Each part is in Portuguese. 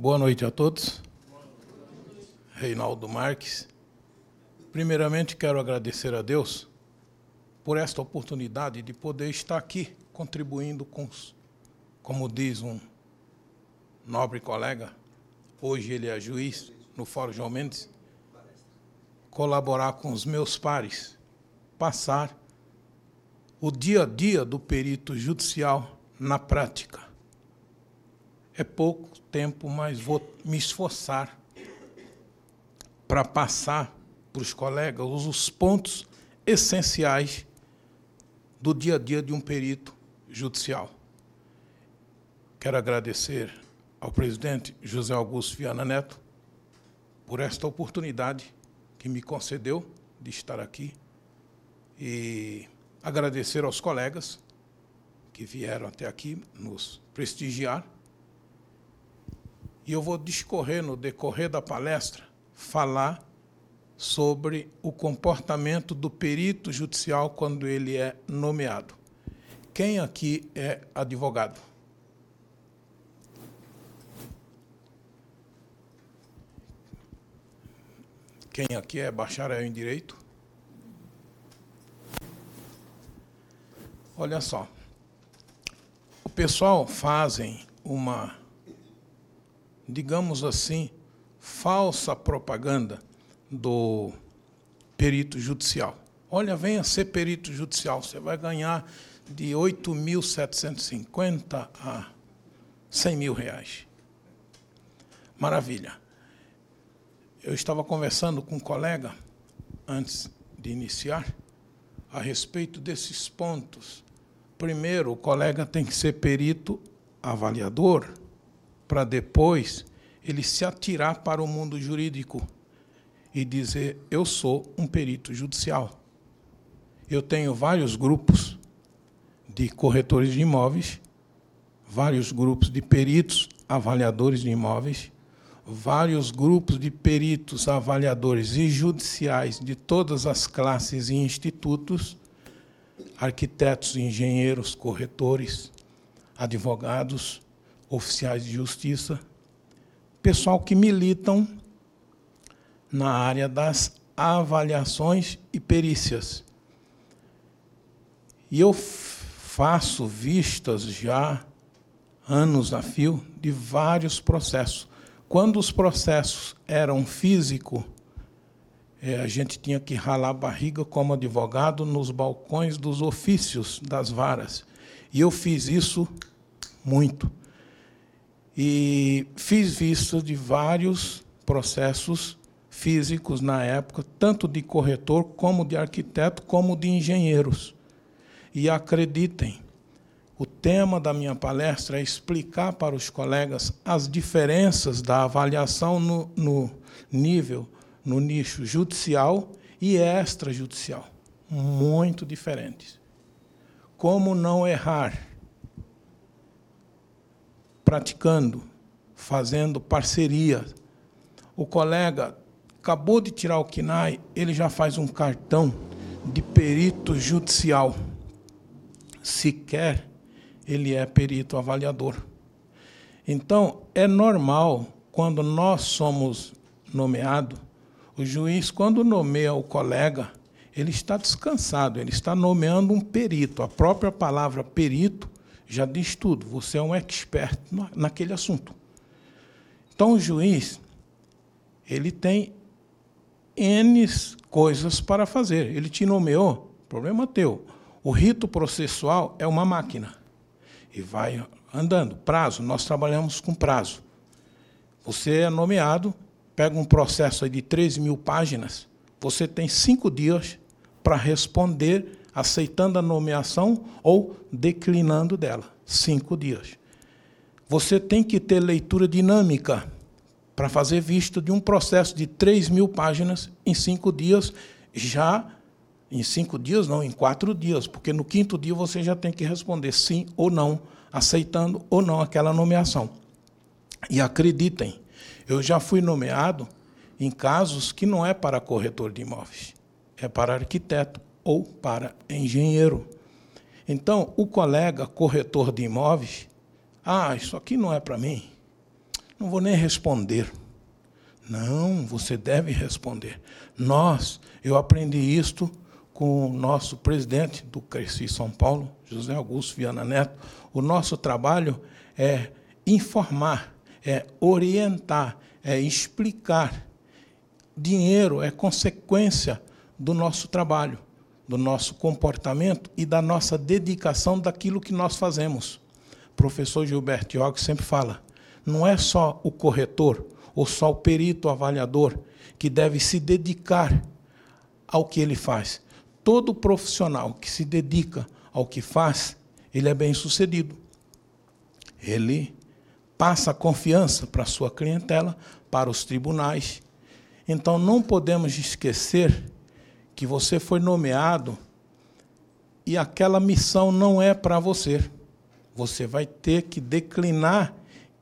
Boa noite a todos. Reinaldo Marques. Primeiramente, quero agradecer a Deus por esta oportunidade de poder estar aqui contribuindo com, como diz um nobre colega, hoje ele é juiz no Fórum João Mendes, colaborar com os meus pares, passar o dia a dia do perito judicial na prática. É pouco tempo, mas vou me esforçar para passar para os colegas os pontos essenciais do dia a dia de um perito judicial. Quero agradecer ao presidente José Augusto Viana Neto por esta oportunidade que me concedeu de estar aqui e agradecer aos colegas que vieram até aqui nos prestigiar. E eu vou discorrer no decorrer da palestra, falar sobre o comportamento do perito judicial quando ele é nomeado. Quem aqui é advogado? Quem aqui é bacharel em direito? Olha só. O pessoal fazem uma, digamos assim, falsa propaganda do perito judicial. Olha, venha ser perito judicial, você vai ganhar de 8.750 a 100 mil reais. Maravilha. Eu estava conversando com um colega, antes de iniciar, a respeito desses pontos. Primeiro, o colega tem que ser perito avaliador, para depois ele se atirar para o mundo jurídico e dizer: eu sou um perito judicial. Eu tenho vários grupos de corretores de imóveis, vários grupos de peritos avaliadores de imóveis, vários grupos de peritos avaliadores e judiciais de todas as classes e institutos, arquitetos, engenheiros, corretores, advogados, oficiais de justiça, pessoal que militam na área das avaliações e perícias. E eu faço vistas já anos a fio de vários processos. Quando os processos eram físico, é, a gente tinha que ralar a barriga como advogado nos balcões dos ofícios das varas. E eu fiz isso muito. E fiz vista de vários processos físicos na época, tanto de corretor, como de arquiteto, como de engenheiros. E acreditem, o tema da minha palestra é explicar para os colegas as diferenças da avaliação no, no nível, no nicho judicial e extrajudicial. Muito diferentes. Como não errar praticando, fazendo parceria. O colega acabou de tirar o KNAI, ele já faz um cartão de perito judicial. Sequer ele é perito avaliador. Então, é normal, quando nós somos nomeados, o juiz, quando nomeia o colega, ele está descansado, ele está nomeando um perito. A própria palavra perito já diz tudo, você é um expert naquele assunto. Então, o juiz, ele tem N coisas para fazer. Ele te nomeou, problema teu. O rito processual é uma máquina. E vai andando. Prazo, nós trabalhamos com prazo. Você é nomeado, pega um processo de 3 mil páginas, você tem cinco dias para responder aceitando a nomeação ou declinando dela. Cinco dias. Você tem que ter leitura dinâmica para fazer vista de um processo de 3 mil páginas em cinco dias, já em cinco dias, não, em quatro dias, porque no quinto dia você já tem que responder sim ou não, aceitando ou não aquela nomeação. E acreditem, eu já fui nomeado em casos que não é para corretor de imóveis, é para arquiteto ou para engenheiro. Então, o colega corretor de imóveis, ah, isso aqui não é para mim Não vou nem responder. Não, você deve responder. Nós, eu aprendi isto com o nosso presidente do Cresci São Paulo, José Augusto Viana Neto. O nosso trabalho é informar, é orientar, é explicar. Dinheiro é consequência do nosso trabalho, do nosso comportamento e da nossa dedicação daquilo que nós fazemos. O professor Gilberto Iog sempre fala: não é só o corretor ou só o perito avaliador que deve se dedicar ao que ele faz. Todo profissional que se dedica ao que faz, ele é bem sucedido. Ele passa confiança para a sua clientela, para os tribunais. Então não podemos esquecer que você foi nomeado e aquela missão não é para você. Você vai ter que declinar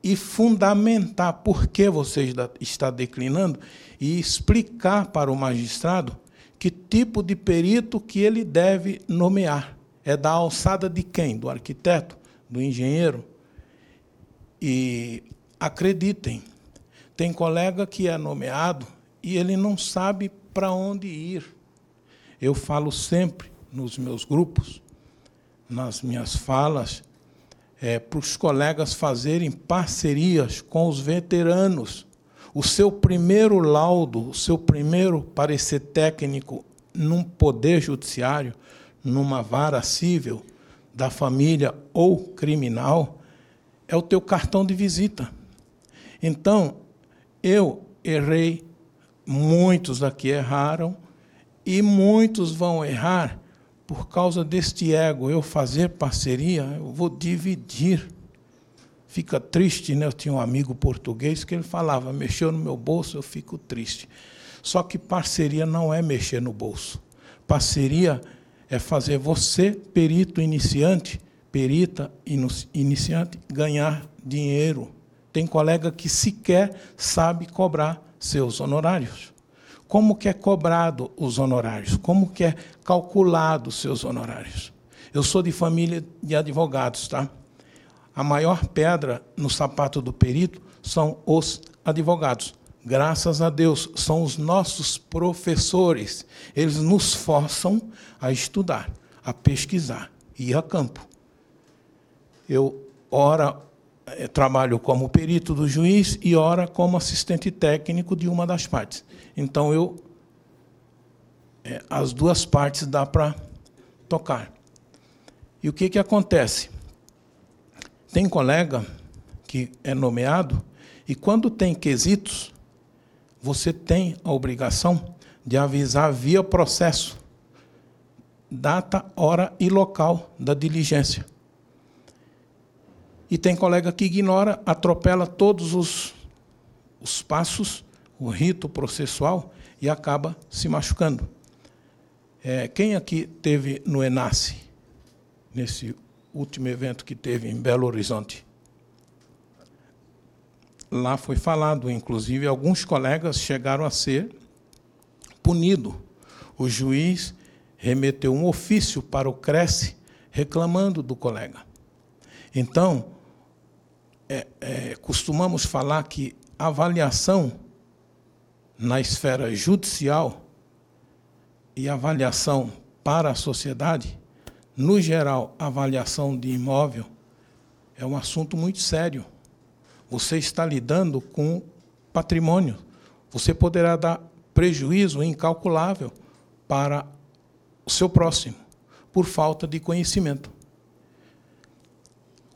e fundamentar por que você está declinando e explicar para o magistrado que tipo de perito que ele deve nomear. É da alçada de quem? Do arquiteto? Do engenheiro? E acreditem, tem colega que é nomeado e ele não sabe para onde ir. Eu falo sempre nos meus grupos, nas minhas falas, é, para os colegas fazerem parcerias com os veteranos. O seu primeiro laudo, o seu primeiro parecer técnico num poder judiciário, numa vara civil da família ou criminal, é o teu cartão de visita. Então, eu errei, muitos aqui erraram, e muitos vão errar por causa deste ego, eu fazer parceria, eu vou dividir. Fica triste, né? Eu tinha um amigo português que ele falava: mexeu no meu bolso, eu fico triste. Só que parceria não é mexer no bolso. Parceria é fazer você, perito iniciante, perita iniciante, ganhar dinheiro. Tem colega que sequer sabe cobrar seus honorários como que é cobrado os honorários, como que é calculado os seus honorários. Eu sou de família de advogados, tá? A maior pedra no sapato do perito são os advogados. Graças a Deus, são os nossos professores. Eles nos forçam a estudar, a pesquisar, ir a campo. Eu, ora, trabalho como perito do juiz e ora como assistente técnico de uma das partes. Então eu é, as duas partes dá para tocar. E o que que acontece? Tem colega que é nomeado e quando tem quesitos, você tem a obrigação de avisar via processo data, hora e local da diligência. E tem colega que ignora, atropela todos os, os passos, o rito processual e acaba se machucando. É, quem aqui teve no Enace, nesse último evento que teve em Belo Horizonte? Lá foi falado, inclusive, alguns colegas chegaram a ser punidos. O juiz remeteu um ofício para o Cresce reclamando do colega. Então, é, é, costumamos falar que avaliação na esfera judicial e avaliação para a sociedade, no geral, avaliação de imóvel é um assunto muito sério. Você está lidando com patrimônio. Você poderá dar prejuízo incalculável para o seu próximo por falta de conhecimento.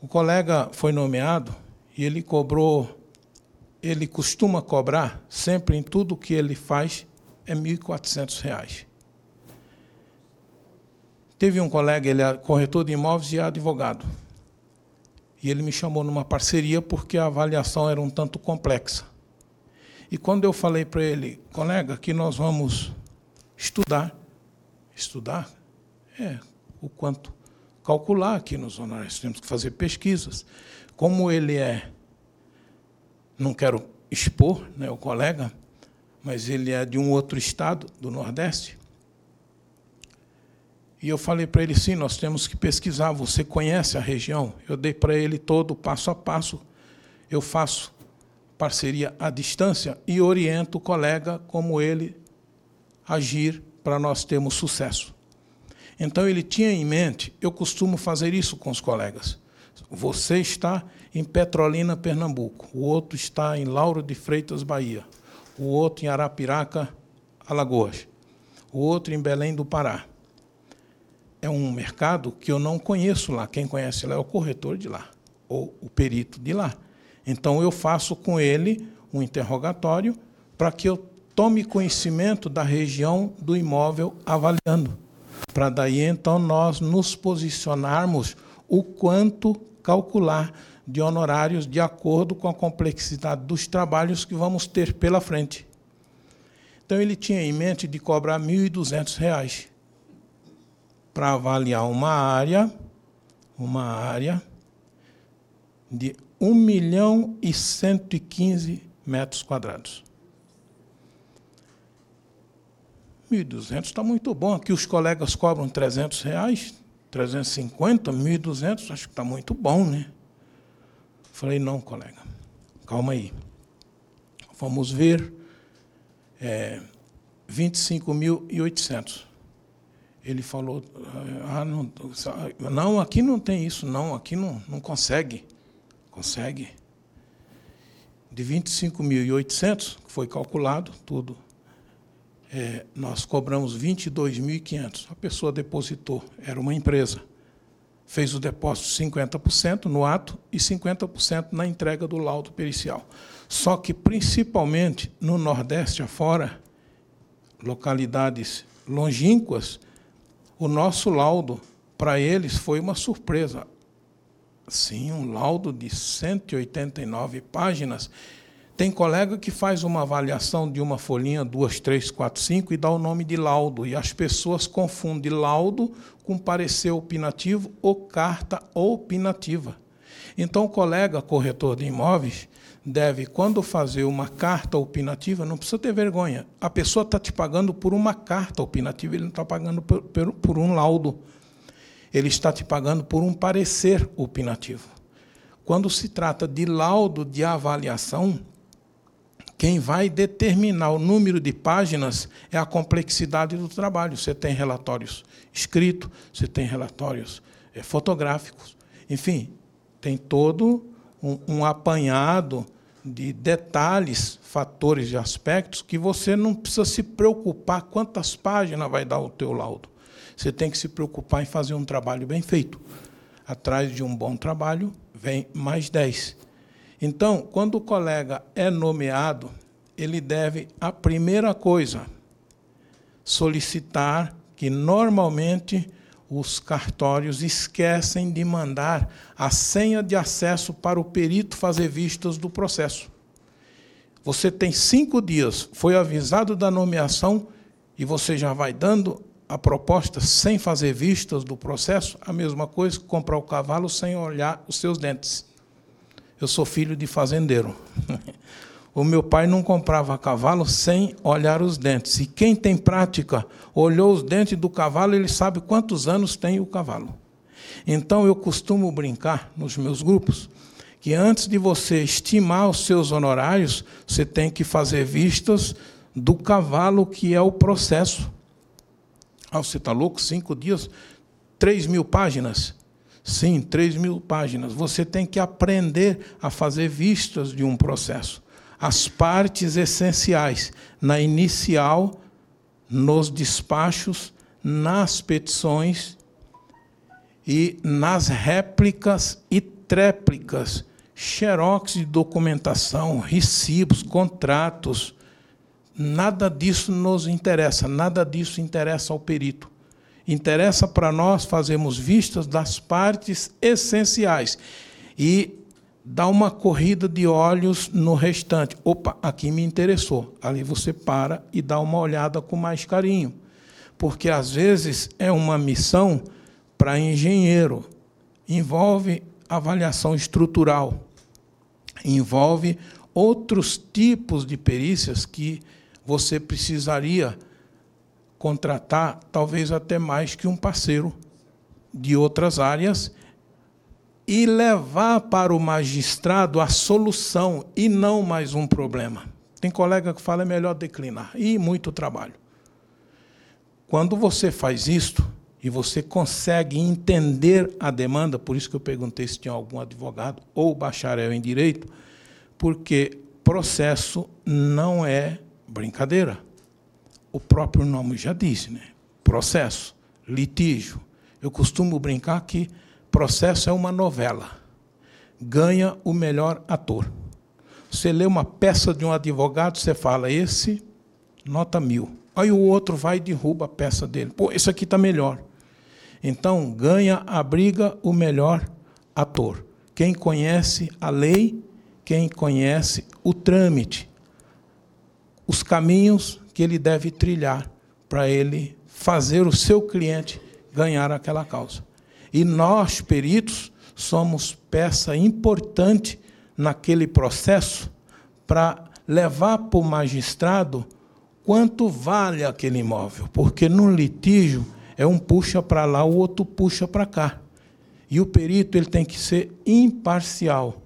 O colega foi nomeado e ele cobrou, ele costuma cobrar, sempre em tudo que ele faz, é R$ 1.400. Teve um colega, ele é corretor de imóveis e é advogado. E ele me chamou numa parceria porque a avaliação era um tanto complexa. E quando eu falei para ele, colega, que nós vamos estudar, estudar, é, o quanto calcular aqui nos honorários, temos que fazer pesquisas. Como ele é, não quero expor né, o colega, mas ele é de um outro estado, do Nordeste. E eu falei para ele, sim, nós temos que pesquisar, você conhece a região? Eu dei para ele todo passo a passo. Eu faço parceria à distância e oriento o colega como ele agir para nós termos sucesso. Então ele tinha em mente, eu costumo fazer isso com os colegas. Você está em Petrolina, Pernambuco, o outro está em Lauro de Freitas, Bahia, o outro em Arapiraca, Alagoas, o outro em Belém do Pará. É um mercado que eu não conheço lá. Quem conhece lá é o corretor de lá, ou o perito de lá. Então eu faço com ele um interrogatório para que eu tome conhecimento da região do imóvel avaliando, para daí então nós nos posicionarmos o quanto calcular de honorários de acordo com a complexidade dos trabalhos que vamos ter pela frente. Então ele tinha em mente de cobrar R$ 1.200 para avaliar uma área, uma área de 1 milhão e 115 metros quadrados. 1.200 está muito bom. Aqui os colegas cobram 300 reais, 350, 1.200, acho que está muito bom, né? Falei, não, colega, calma aí. Vamos ver é, 25.800. Ele falou, ah, não, não, aqui não tem isso, não, aqui não, não consegue. Consegue. De 25.800, que foi calculado tudo, é, nós cobramos 22.500. A pessoa depositou, era uma empresa. Fez o depósito 50% no ato e 50% na entrega do laudo pericial. Só que, principalmente no Nordeste afora, localidades longínquas, o nosso laudo, para eles, foi uma surpresa. Sim, um laudo de 189 páginas tem colega que faz uma avaliação de uma folhinha, duas, três, quatro, cinco, e dá o nome de laudo. E as pessoas confundem laudo com parecer opinativo ou carta opinativa. Então, o colega corretor de imóveis deve, quando fazer uma carta opinativa, não precisa ter vergonha. A pessoa está te pagando por uma carta opinativa, ele não está pagando por, por, por um laudo. Ele está te pagando por um parecer opinativo. Quando se trata de laudo de avaliação, quem vai determinar o número de páginas é a complexidade do trabalho. Você tem relatórios escritos, você tem relatórios é, fotográficos, enfim, tem todo um, um apanhado de detalhes, fatores e aspectos que você não precisa se preocupar quantas páginas vai dar o teu laudo. Você tem que se preocupar em fazer um trabalho bem feito. Atrás de um bom trabalho vem mais dez. Então, quando o colega é nomeado, ele deve, a primeira coisa, solicitar que normalmente os cartórios esquecem de mandar a senha de acesso para o perito fazer vistas do processo. Você tem cinco dias, foi avisado da nomeação e você já vai dando a proposta sem fazer vistas do processo, a mesma coisa que comprar o cavalo sem olhar os seus dentes. Eu sou filho de fazendeiro. O meu pai não comprava cavalo sem olhar os dentes. E quem tem prática, olhou os dentes do cavalo, ele sabe quantos anos tem o cavalo. Então eu costumo brincar nos meus grupos que antes de você estimar os seus honorários, você tem que fazer vistas do cavalo que é o processo. Ah, você está louco? Cinco dias, três mil páginas. Sim, 3 mil páginas. Você tem que aprender a fazer vistas de um processo. As partes essenciais, na inicial, nos despachos, nas petições e nas réplicas e tréplicas, xerox de documentação, recibos, contratos. Nada disso nos interessa, nada disso interessa ao perito. Interessa para nós fazermos vistas das partes essenciais e dar uma corrida de olhos no restante. Opa, aqui me interessou. Ali você para e dá uma olhada com mais carinho. Porque às vezes é uma missão para engenheiro, envolve avaliação estrutural, envolve outros tipos de perícias que você precisaria contratar talvez até mais que um parceiro de outras áreas e levar para o magistrado a solução e não mais um problema. Tem colega que fala é melhor declinar e muito trabalho. Quando você faz isto e você consegue entender a demanda, por isso que eu perguntei se tinha algum advogado ou bacharel em direito, porque processo não é brincadeira. O próprio nome já disse, né? Processo, litígio. Eu costumo brincar que processo é uma novela. Ganha o melhor ator. Você lê uma peça de um advogado, você fala, esse, nota mil. Aí o outro vai e derruba a peça dele. Pô, esse aqui está melhor. Então, ganha a briga o melhor ator. Quem conhece a lei, quem conhece o trâmite, os caminhos que ele deve trilhar para ele fazer o seu cliente ganhar aquela causa. E nós, peritos, somos peça importante naquele processo para levar para o magistrado quanto vale aquele imóvel, porque no litígio é um puxa para lá, o outro puxa para cá. E o perito ele tem que ser imparcial.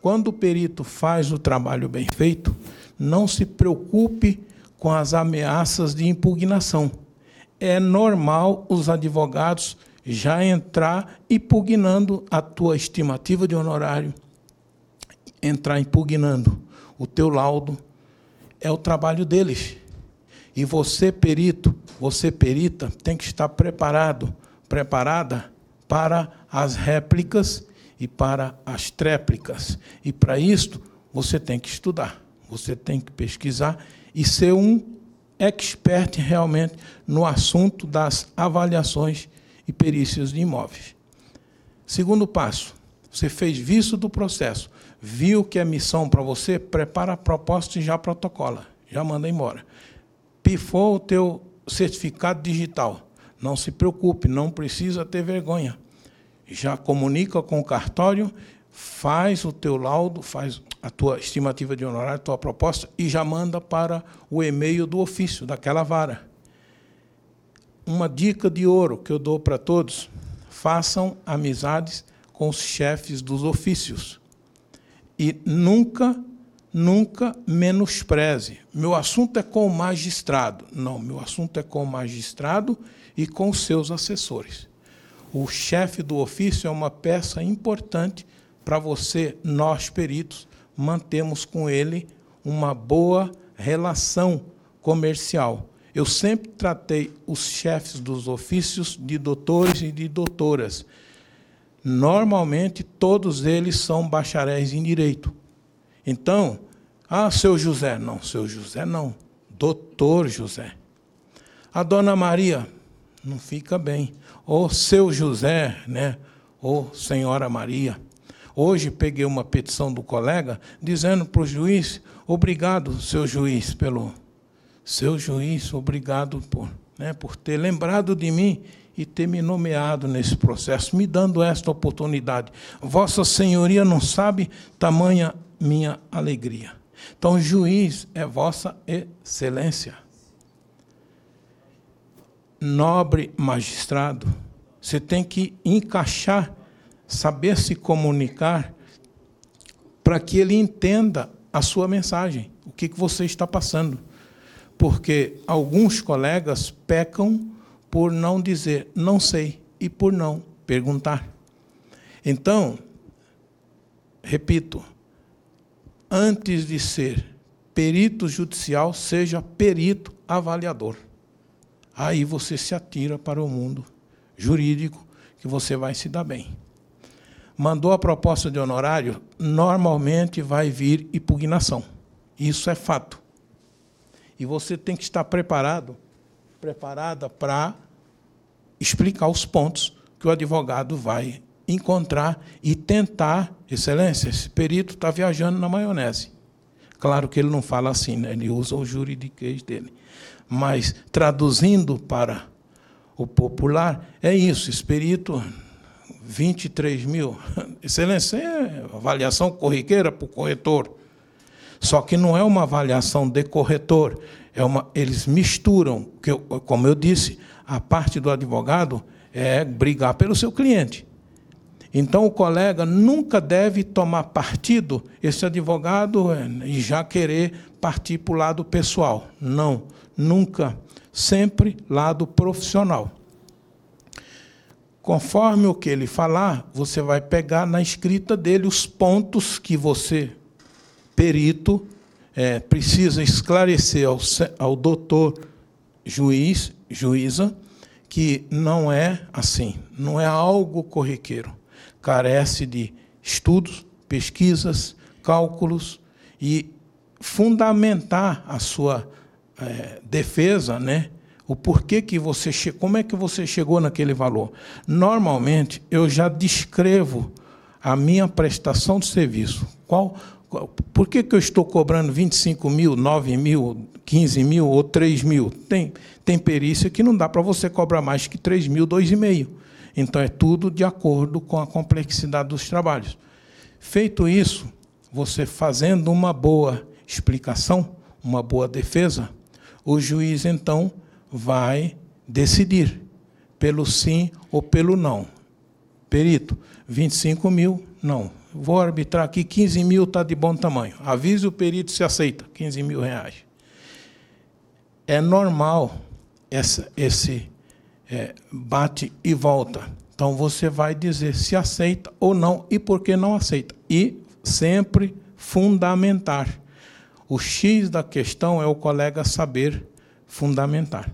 Quando o perito faz o trabalho bem feito, não se preocupe com as ameaças de impugnação. É normal os advogados já entrar impugnando a tua estimativa de honorário, entrar impugnando o teu laudo, é o trabalho deles. E você, perito, você, perita, tem que estar preparado, preparada para as réplicas e para as tréplicas. E para isto, você tem que estudar, você tem que pesquisar e ser um expert realmente no assunto das avaliações e perícias de imóveis. Segundo passo, você fez visto do processo, viu que é missão para você, prepara a proposta e já protocola, já manda embora. Pifou o teu certificado digital, não se preocupe, não precisa ter vergonha. Já comunica com o cartório, faz o teu laudo, faz a tua estimativa de honorário, a tua proposta e já manda para o e-mail do ofício daquela vara uma dica de ouro que eu dou para todos: façam amizades com os chefes dos ofícios. E nunca, nunca menospreze. Meu assunto é com o magistrado. Não, meu assunto é com o magistrado e com os seus assessores. O chefe do ofício é uma peça importante para você, nós peritos, mantemos com ele uma boa relação comercial eu sempre tratei os chefes dos ofícios de doutores e de doutoras. Normalmente, todos eles são bacharéis em direito. Então, ah, seu José. Não, seu José não. Doutor José. A dona Maria, não fica bem. Ou seu José, né? Ou senhora Maria. Hoje peguei uma petição do colega dizendo para o juiz: obrigado, seu juiz, pelo seu juiz, obrigado por, né, por ter lembrado de mim e ter me nomeado nesse processo, me dando esta oportunidade. Vossa Senhoria não sabe tamanha minha alegria. Então, juiz é Vossa Excelência. Nobre magistrado, você tem que encaixar, saber se comunicar, para que ele entenda a sua mensagem, o que, que você está passando porque alguns colegas pecam por não dizer não sei e por não perguntar. Então, repito, antes de ser perito judicial, seja perito avaliador. Aí você se atira para o mundo jurídico que você vai se dar bem. Mandou a proposta de honorário, normalmente vai vir impugnação. Isso é fato. E você tem que estar preparado, preparada para explicar os pontos que o advogado vai encontrar e tentar. Excelência, esse perito está viajando na maionese. Claro que ele não fala assim, né? ele usa o juridiquês dele. Mas, traduzindo para o popular, é isso: esse perito, 23 mil. Excelência, é avaliação corriqueira para o corretor. Só que não é uma avaliação de corretor, é uma, eles misturam, que eu, como eu disse, a parte do advogado é brigar pelo seu cliente. Então, o colega nunca deve tomar partido, esse advogado, e já querer partir para o lado pessoal. Não, nunca. Sempre lado profissional. Conforme o que ele falar, você vai pegar na escrita dele os pontos que você, perito, é, precisa esclarecer ao, ao doutor juiz, juíza, que não é assim, não é algo corriqueiro carece de estudos, pesquisas, cálculos e fundamentar a sua é, defesa, né? O porquê que você como é que você chegou naquele valor? Normalmente eu já descrevo a minha prestação de serviço. Qual, qual por que, que eu estou cobrando 25 mil, 9 mil, 15 mil ou 3 mil? Tem, tem perícia que não dá para você cobrar mais que 3 mil, 2,5 então, é tudo de acordo com a complexidade dos trabalhos. Feito isso, você fazendo uma boa explicação, uma boa defesa, o juiz, então, vai decidir pelo sim ou pelo não. Perito, 25 mil, não. Vou arbitrar aqui, 15 mil está de bom tamanho. Avise o perito se aceita, 15 mil reais. É normal essa, esse é, bate e volta. Então você vai dizer se aceita ou não e por que não aceita. E sempre fundamentar. O X da questão é o colega saber fundamentar.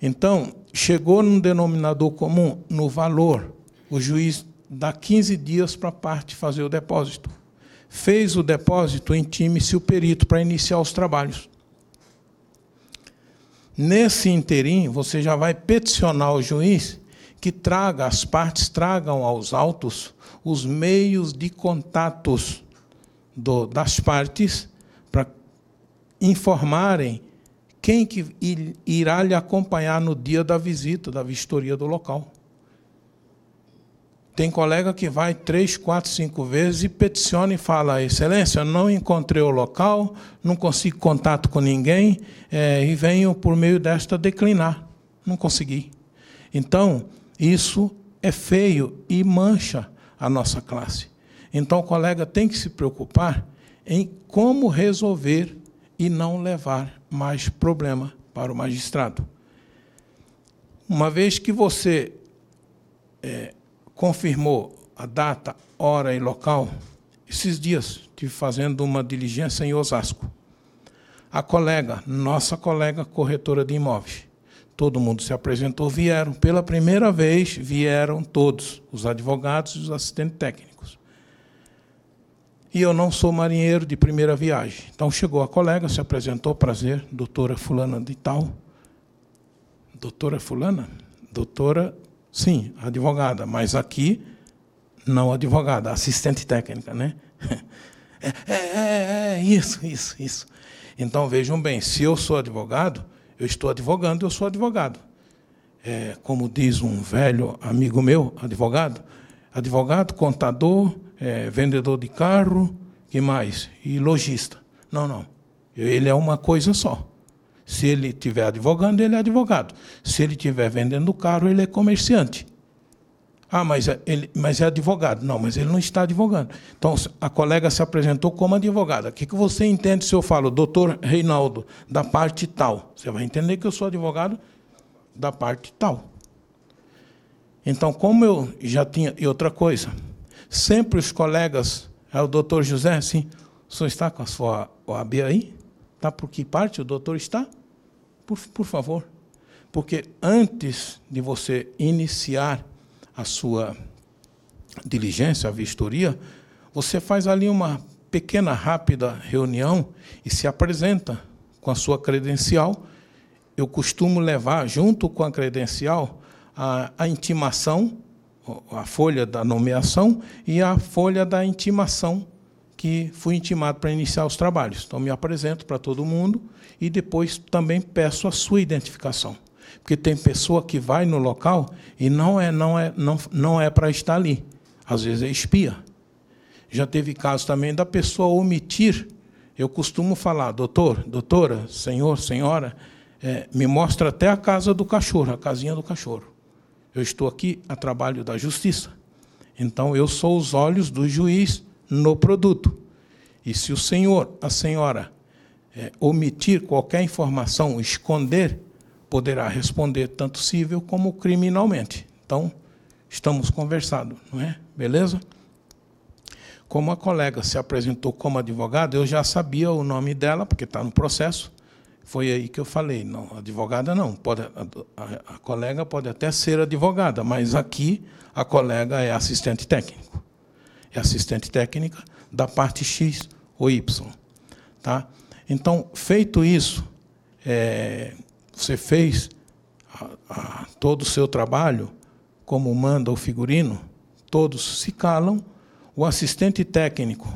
Então, chegou num denominador comum no valor, o juiz dá 15 dias para a parte fazer o depósito. Fez o depósito, intime-se o perito para iniciar os trabalhos. Nesse interim, você já vai peticionar o juiz que traga, as partes tragam aos autos os meios de contatos do, das partes para informarem quem que irá lhe acompanhar no dia da visita, da vistoria do local. Tem colega que vai três, quatro, cinco vezes e peticiona e fala: Excelência, não encontrei o local, não consigo contato com ninguém é, e venho por meio desta declinar. Não consegui. Então, isso é feio e mancha a nossa classe. Então, o colega tem que se preocupar em como resolver e não levar mais problema para o magistrado. Uma vez que você é, confirmou a data, hora e local. Esses dias estive fazendo uma diligência em Osasco. A colega, nossa colega corretora de imóveis, todo mundo se apresentou, vieram. Pela primeira vez, vieram todos, os advogados e os assistentes técnicos. E eu não sou marinheiro de primeira viagem. Então chegou a colega, se apresentou, prazer, doutora fulana de tal. Doutora fulana? Doutora Sim, advogada, mas aqui não advogada, assistente técnica, né? É, é, é, é, isso, isso, isso. Então vejam bem, se eu sou advogado, eu estou advogando, eu sou advogado. É, como diz um velho amigo meu, advogado, advogado, contador, é, vendedor de carro, que mais? E lojista. Não, não. Ele é uma coisa só. Se ele estiver advogando, ele é advogado. Se ele estiver vendendo carro, ele é comerciante. Ah, mas é, ele mas é advogado. Não, mas ele não está advogando. Então, a colega se apresentou como advogada. O que, que você entende se eu falo, doutor Reinaldo, da parte tal? Você vai entender que eu sou advogado da parte tal. Então, como eu já tinha. E outra coisa, sempre os colegas, é o doutor José, sim, o senhor está com a sua OAB aí? Está por que parte o doutor está? Por, por favor. Porque antes de você iniciar a sua diligência, a vistoria, você faz ali uma pequena, rápida reunião e se apresenta com a sua credencial. Eu costumo levar, junto com a credencial, a, a intimação, a folha da nomeação e a folha da intimação que fui intimado para iniciar os trabalhos. Então, me apresento para todo mundo e depois também peço a sua identificação. Porque tem pessoa que vai no local e não é, não é, não, não é para estar ali. Às vezes é espia. Já teve caso também da pessoa omitir. Eu costumo falar, doutor, doutora, senhor, senhora, é, me mostra até a casa do cachorro, a casinha do cachorro. Eu estou aqui a trabalho da justiça. Então, eu sou os olhos do juiz no produto. E se o senhor, a senhora, é, omitir qualquer informação, esconder, poderá responder tanto civil como criminalmente. Então, estamos conversando, não é? Beleza? Como a colega se apresentou como advogada, eu já sabia o nome dela, porque está no processo. Foi aí que eu falei, não, advogada não, pode, a, a, a, colega pode até ser advogada, mas aqui a colega é assistente técnico. É assistente técnica da parte X ou Y. Tá? Então, feito isso, é, você fez a, todo o seu trabalho, como manda o figurino, todos se calam, o assistente técnico,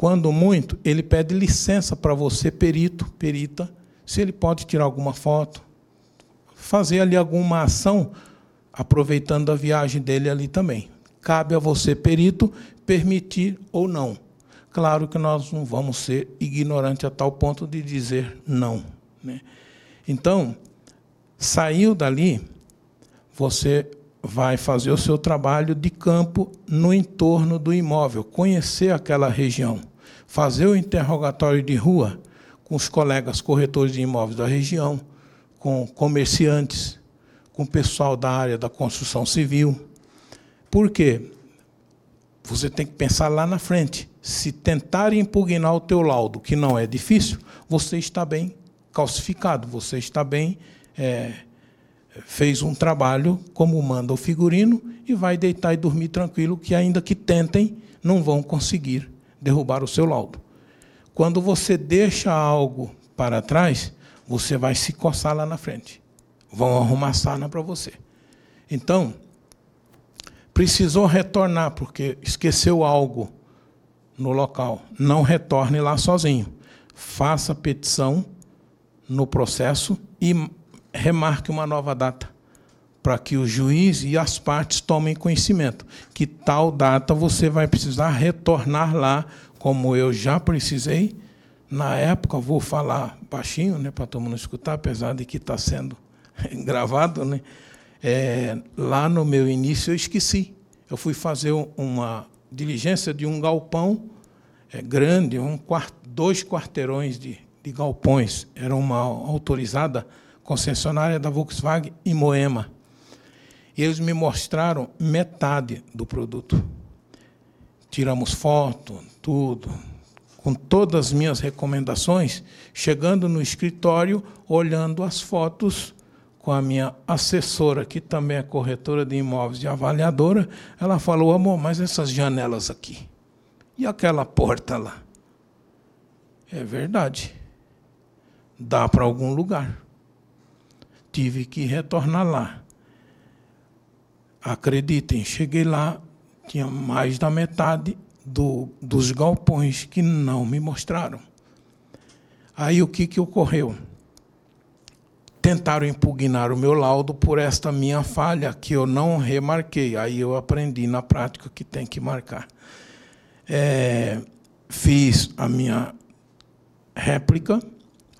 quando muito, ele pede licença para você, perito, perita, se ele pode tirar alguma foto, fazer ali alguma ação, aproveitando a viagem dele ali também. Cabe a você, perito, permitir ou não. Claro que nós não vamos ser ignorantes a tal ponto de dizer não. Né? Então, saiu dali, você vai fazer o seu trabalho de campo no entorno do imóvel, conhecer aquela região, fazer o interrogatório de rua com os colegas corretores de imóveis da região, com comerciantes, com pessoal da área da construção civil. Por quê? Você tem que pensar lá na frente. Se tentar impugnar o teu laudo, que não é difícil, você está bem calcificado, você está bem é, fez um trabalho como manda o figurino e vai deitar e dormir tranquilo, que ainda que tentem, não vão conseguir derrubar o seu laudo. Quando você deixa algo para trás, você vai se coçar lá na frente. Vão arrumar sarna para você. Então, precisou retornar porque esqueceu algo no local. Não retorne lá sozinho. Faça petição no processo e remarque uma nova data, para que o juiz e as partes tomem conhecimento que tal data você vai precisar retornar lá, como eu já precisei. Na época, vou falar baixinho, né, para todo mundo escutar, apesar de que está sendo gravado, né? É, lá no meu início eu esqueci. Eu fui fazer uma diligência de um galpão é, grande, um quart dois quarteirões de, de galpões. Era uma autorizada concessionária da Volkswagen em Moema. E eles me mostraram metade do produto. Tiramos foto, tudo, com todas as minhas recomendações, chegando no escritório, olhando as fotos com a minha assessora, que também é corretora de imóveis e avaliadora, ela falou: amor, mas essas janelas aqui, e aquela porta lá? É verdade. Dá para algum lugar tive que retornar lá. Acreditem, cheguei lá, tinha mais da metade do, dos galpões que não me mostraram. Aí o que, que ocorreu? Tentaram impugnar o meu laudo por esta minha falha, que eu não remarquei. Aí eu aprendi na prática que tem que marcar. É, fiz a minha réplica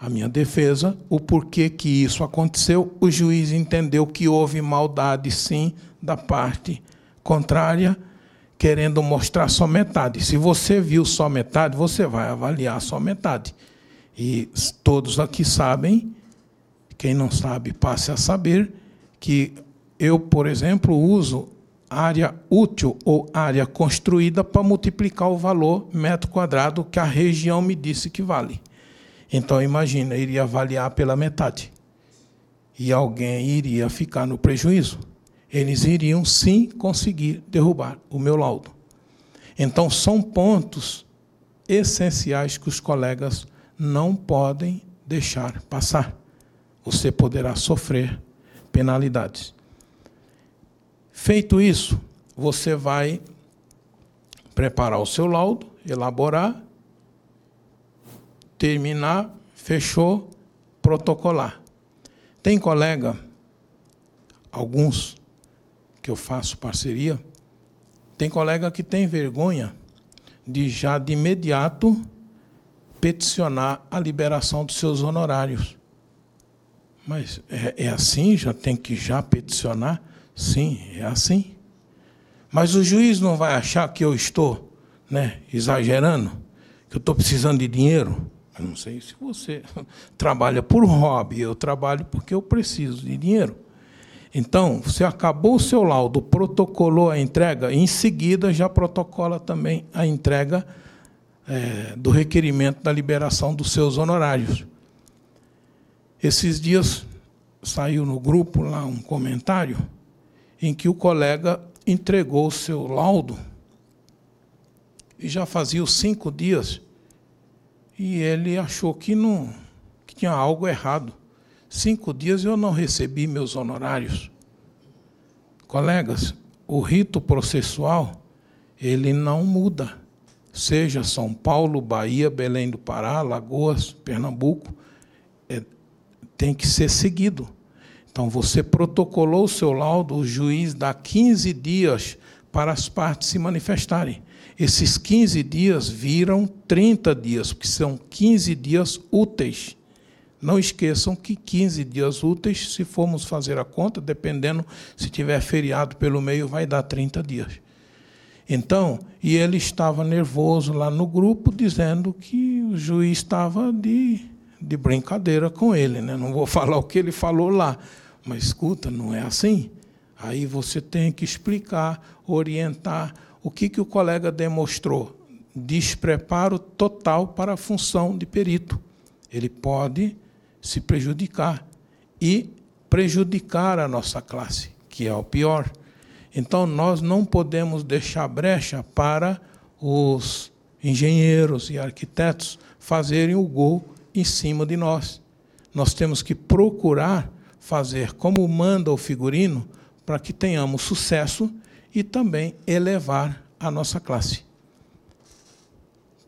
a minha defesa, o porquê que isso aconteceu, o juiz entendeu que houve maldade, sim, da parte contrária, querendo mostrar só metade. Se você viu só metade, você vai avaliar só metade. E todos aqui sabem, quem não sabe, passe a saber, que eu, por exemplo, uso área útil ou área construída para multiplicar o valor metro quadrado que a região me disse que vale. Então, imagina, iria avaliar pela metade. E alguém iria ficar no prejuízo. Eles iriam sim conseguir derrubar o meu laudo. Então, são pontos essenciais que os colegas não podem deixar passar. Você poderá sofrer penalidades. Feito isso, você vai preparar o seu laudo, elaborar terminar, fechou, protocolar. Tem colega, alguns que eu faço parceria, tem colega que tem vergonha de já de imediato peticionar a liberação dos seus honorários. Mas é, é assim? Já tem que já peticionar? Sim, é assim. Mas o juiz não vai achar que eu estou né, exagerando, que eu estou precisando de dinheiro. Não sei se você trabalha por hobby, eu trabalho porque eu preciso de dinheiro. Então, você acabou o seu laudo, protocolou a entrega, em seguida já protocola também a entrega é, do requerimento da liberação dos seus honorários. Esses dias saiu no grupo lá um comentário em que o colega entregou o seu laudo e já fazia os cinco dias e ele achou que não que tinha algo errado. Cinco dias eu não recebi meus honorários. Colegas, o rito processual ele não muda. Seja São Paulo, Bahia, Belém do Pará, Lagoas, Pernambuco, é, tem que ser seguido. Então, você protocolou o seu laudo, o juiz dá 15 dias para as partes se manifestarem. Esses 15 dias viram 30 dias, porque são 15 dias úteis. Não esqueçam que 15 dias úteis, se formos fazer a conta, dependendo se tiver feriado pelo meio, vai dar 30 dias. Então, e ele estava nervoso lá no grupo, dizendo que o juiz estava de, de brincadeira com ele. Né? Não vou falar o que ele falou lá, mas escuta, não é assim. Aí você tem que explicar, orientar o que, que o colega demonstrou. Despreparo total para a função de perito. Ele pode se prejudicar e prejudicar a nossa classe, que é o pior. Então, nós não podemos deixar brecha para os engenheiros e arquitetos fazerem o gol em cima de nós. Nós temos que procurar fazer como manda o figurino para que tenhamos sucesso e também elevar a nossa classe.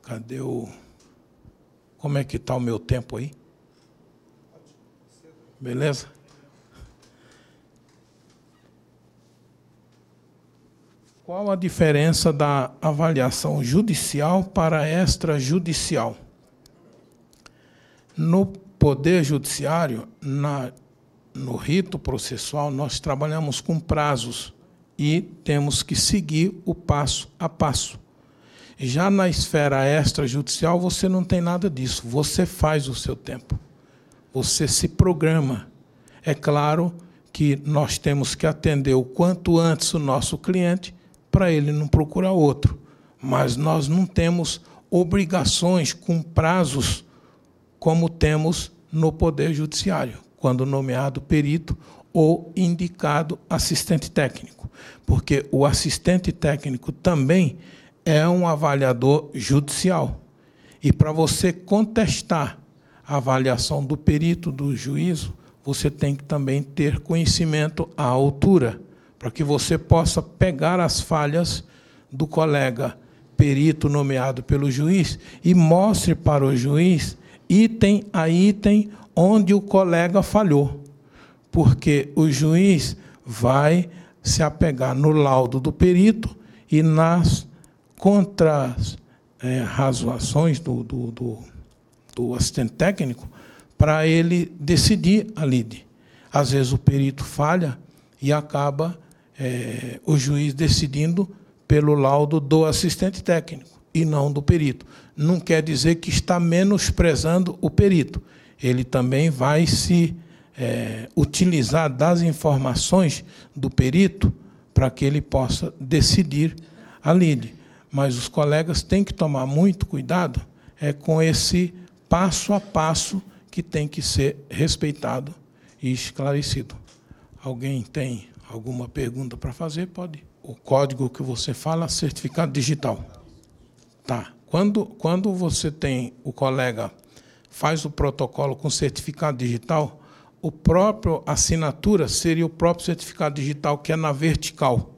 Cadê o. Como é que está o meu tempo aí? Beleza? Qual a diferença da avaliação judicial para extrajudicial? No Poder Judiciário, na, no rito processual, nós trabalhamos com prazos e temos que seguir o passo a passo. Já na esfera extrajudicial, você não tem nada disso, você faz o seu tempo, você se programa. É claro que nós temos que atender o quanto antes o nosso cliente para ele não procurar outro. Mas nós não temos obrigações com prazos como temos no Poder Judiciário, quando nomeado perito ou indicado assistente técnico, porque o assistente técnico também é um avaliador judicial. E para você contestar a avaliação do perito do juízo, você tem que também ter conhecimento à altura para que você possa pegar as falhas do colega perito nomeado pelo juiz e mostre para o juiz, item a item, onde o colega falhou. Porque o juiz vai se apegar no laudo do perito e nas contra-razoações é, do, do, do, do assistente técnico para ele decidir a lide. Às vezes o perito falha e acaba é, o juiz decidindo pelo laudo do assistente técnico e não do perito. Não quer dizer que está menosprezando o perito. Ele também vai se é, utilizar das informações do perito para que ele possa decidir a lide. Mas os colegas têm que tomar muito cuidado é com esse passo a passo que tem que ser respeitado e esclarecido. Alguém tem alguma pergunta para fazer, pode. O código que você fala, certificado digital. Tá. Quando, quando você tem o colega faz o protocolo com certificado digital, o próprio assinatura seria o próprio certificado digital que é na vertical.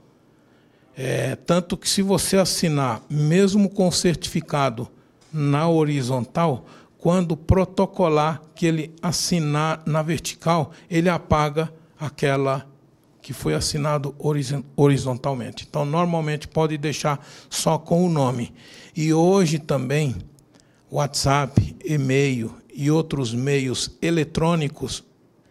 É, tanto que se você assinar, mesmo com certificado na horizontal, quando protocolar que ele assinar na vertical, ele apaga aquela que foi assinado horizontalmente. Então, normalmente pode deixar só com o nome. E hoje também, WhatsApp, e-mail e outros meios eletrônicos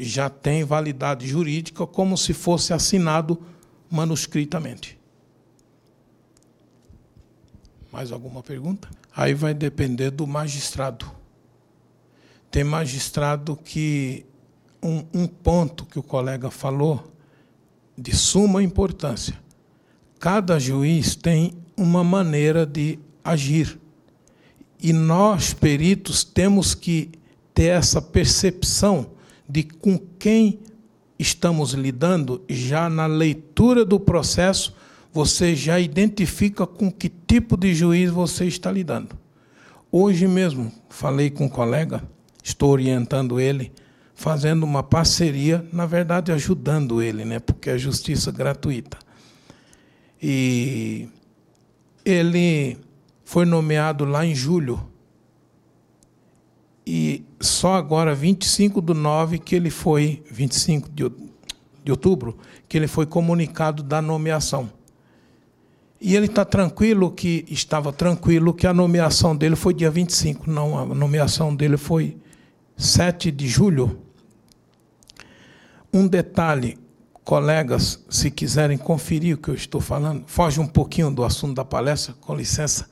já têm validade jurídica como se fosse assinado manuscritamente. Mais alguma pergunta? Aí vai depender do magistrado. Tem magistrado que um, um ponto que o colega falou de suma importância. Cada juiz tem uma maneira de agir. E nós, peritos, temos que ter essa percepção de com quem estamos lidando, já na leitura do processo, você já identifica com que tipo de juiz você está lidando. Hoje mesmo, falei com um colega, estou orientando ele, fazendo uma parceria, na verdade ajudando ele, né, porque é justiça gratuita. E ele foi nomeado lá em julho. E só agora, 25 do 9, que ele foi, 25 de, de outubro, que ele foi comunicado da nomeação. E ele está tranquilo que estava tranquilo que a nomeação dele foi dia 25, não, a nomeação dele foi 7 de julho. Um detalhe, colegas, se quiserem conferir o que eu estou falando, foge um pouquinho do assunto da palestra, com licença,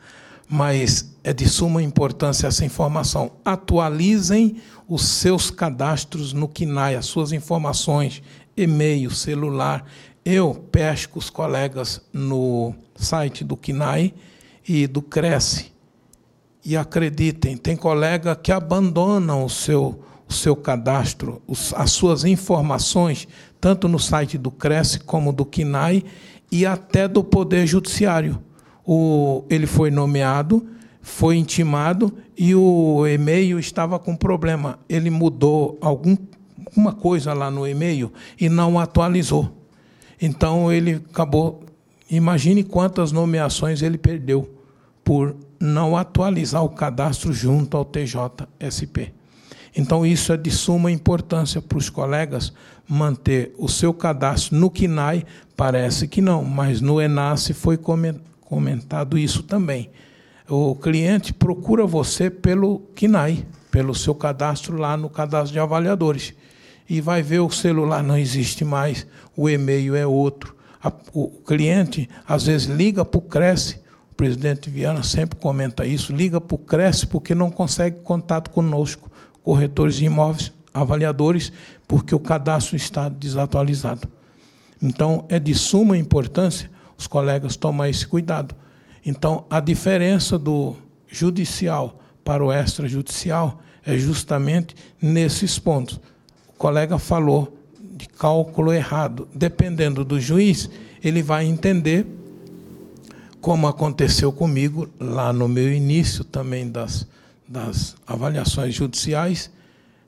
mas é de suma importância essa informação. Atualizem os seus cadastros no KINAI, as suas informações, e-mail, celular. Eu pesco os colegas no site do KINAI e do Cresce. E acreditem, tem colega que abandonam o seu, o seu cadastro, os, as suas informações, tanto no site do Cresce como do KINAI e até do Poder Judiciário. O, ele foi nomeado, foi intimado e o e-mail estava com problema. Ele mudou algum, alguma coisa lá no e-mail e não atualizou. Então ele acabou Imagine quantas nomeações ele perdeu por não atualizar o cadastro junto ao TJSP. Então, isso é de suma importância para os colegas manter o seu cadastro no KINAI. Parece que não, mas no ENASE foi comentado isso também. O cliente procura você pelo KINAI, pelo seu cadastro lá no cadastro de avaliadores. E vai ver o celular não existe mais, o e-mail é outro o cliente, às vezes, liga para o Cresce, o presidente Viana sempre comenta isso, liga para o Cresce porque não consegue contato conosco, corretores de imóveis, avaliadores, porque o cadastro está desatualizado. Então, é de suma importância os colegas tomar esse cuidado. Então, a diferença do judicial para o extrajudicial é justamente nesses pontos. O colega falou de cálculo errado. Dependendo do juiz, ele vai entender, como aconteceu comigo lá no meu início também das, das avaliações judiciais,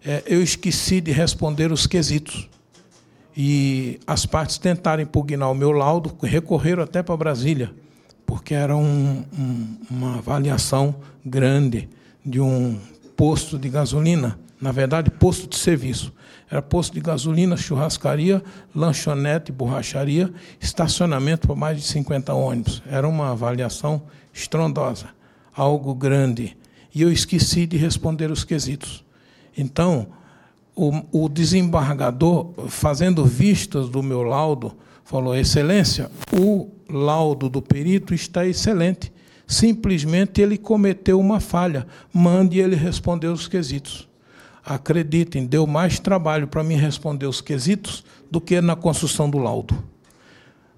é, eu esqueci de responder os quesitos. E as partes tentaram impugnar o meu laudo, recorreram até para Brasília, porque era um, um, uma avaliação grande de um posto de gasolina, na verdade, posto de serviço. Era posto de gasolina, churrascaria, lanchonete, borracharia, estacionamento para mais de 50 ônibus. Era uma avaliação estrondosa, algo grande. E eu esqueci de responder os quesitos. Então, o, o desembargador, fazendo vistas do meu laudo, falou: Excelência, o laudo do perito está excelente. Simplesmente ele cometeu uma falha. Mande ele responder os quesitos acreditem, deu mais trabalho para mim responder os quesitos do que na construção do laudo.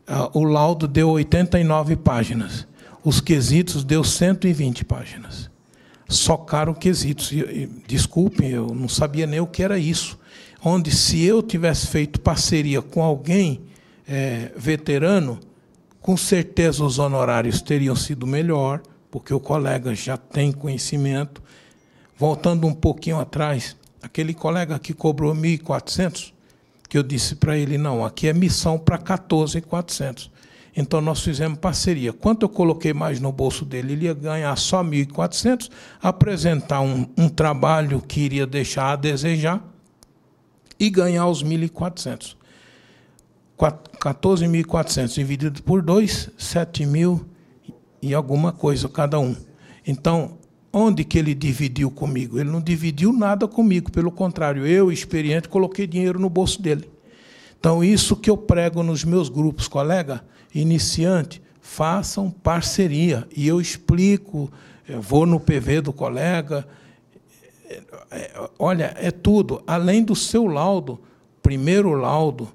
Ah, o laudo deu 89 páginas. Os quesitos deu 120 páginas. Socaram quesitos. Desculpem, eu não sabia nem o que era isso. Onde, se eu tivesse feito parceria com alguém é, veterano, com certeza os honorários teriam sido melhor, porque o colega já tem conhecimento, Voltando um pouquinho atrás, aquele colega que cobrou 1.400, que eu disse para ele, não, aqui é missão para 14.400. Então nós fizemos parceria. Quanto eu coloquei mais no bolso dele, ele ia ganhar só 1.400, apresentar um, um trabalho que iria deixar a desejar e ganhar os 1.400. 14.400 dividido por 2, 7 mil e alguma coisa cada um. Então, Onde que ele dividiu comigo? Ele não dividiu nada comigo, pelo contrário, eu, experiente, coloquei dinheiro no bolso dele. Então, isso que eu prego nos meus grupos, colega, iniciante, façam parceria. E eu explico, eu vou no PV do colega. Olha, é tudo. Além do seu laudo, primeiro laudo,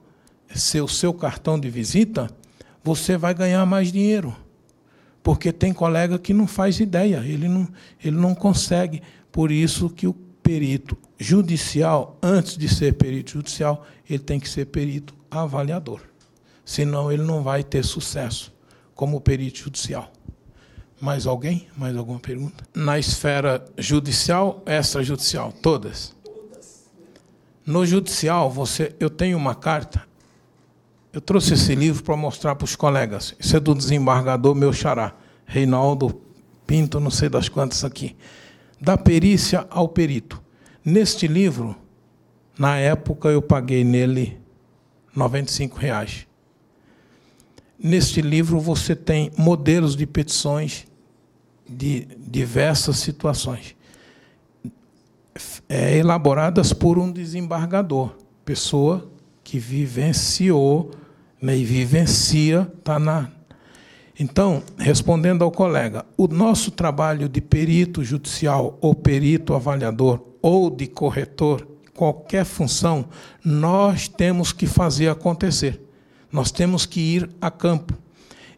ser o seu cartão de visita, você vai ganhar mais dinheiro. Porque tem colega que não faz ideia, ele não, ele não consegue. Por isso que o perito judicial, antes de ser perito judicial, ele tem que ser perito avaliador. Senão ele não vai ter sucesso como perito judicial. Mais alguém? Mais alguma pergunta? Na esfera judicial, extrajudicial, todas. No judicial, você, eu tenho uma carta. Eu trouxe esse livro para mostrar para os colegas. Isso é do desembargador meu xará, Reinaldo Pinto, não sei das quantas aqui. Da perícia ao perito. Neste livro, na época eu paguei nele 95 reais. Neste livro você tem modelos de petições de diversas situações é, elaboradas por um desembargador, pessoa que vivenciou né, e vivencia, está na. Então, respondendo ao colega, o nosso trabalho de perito judicial ou perito avaliador ou de corretor, qualquer função, nós temos que fazer acontecer. Nós temos que ir a campo.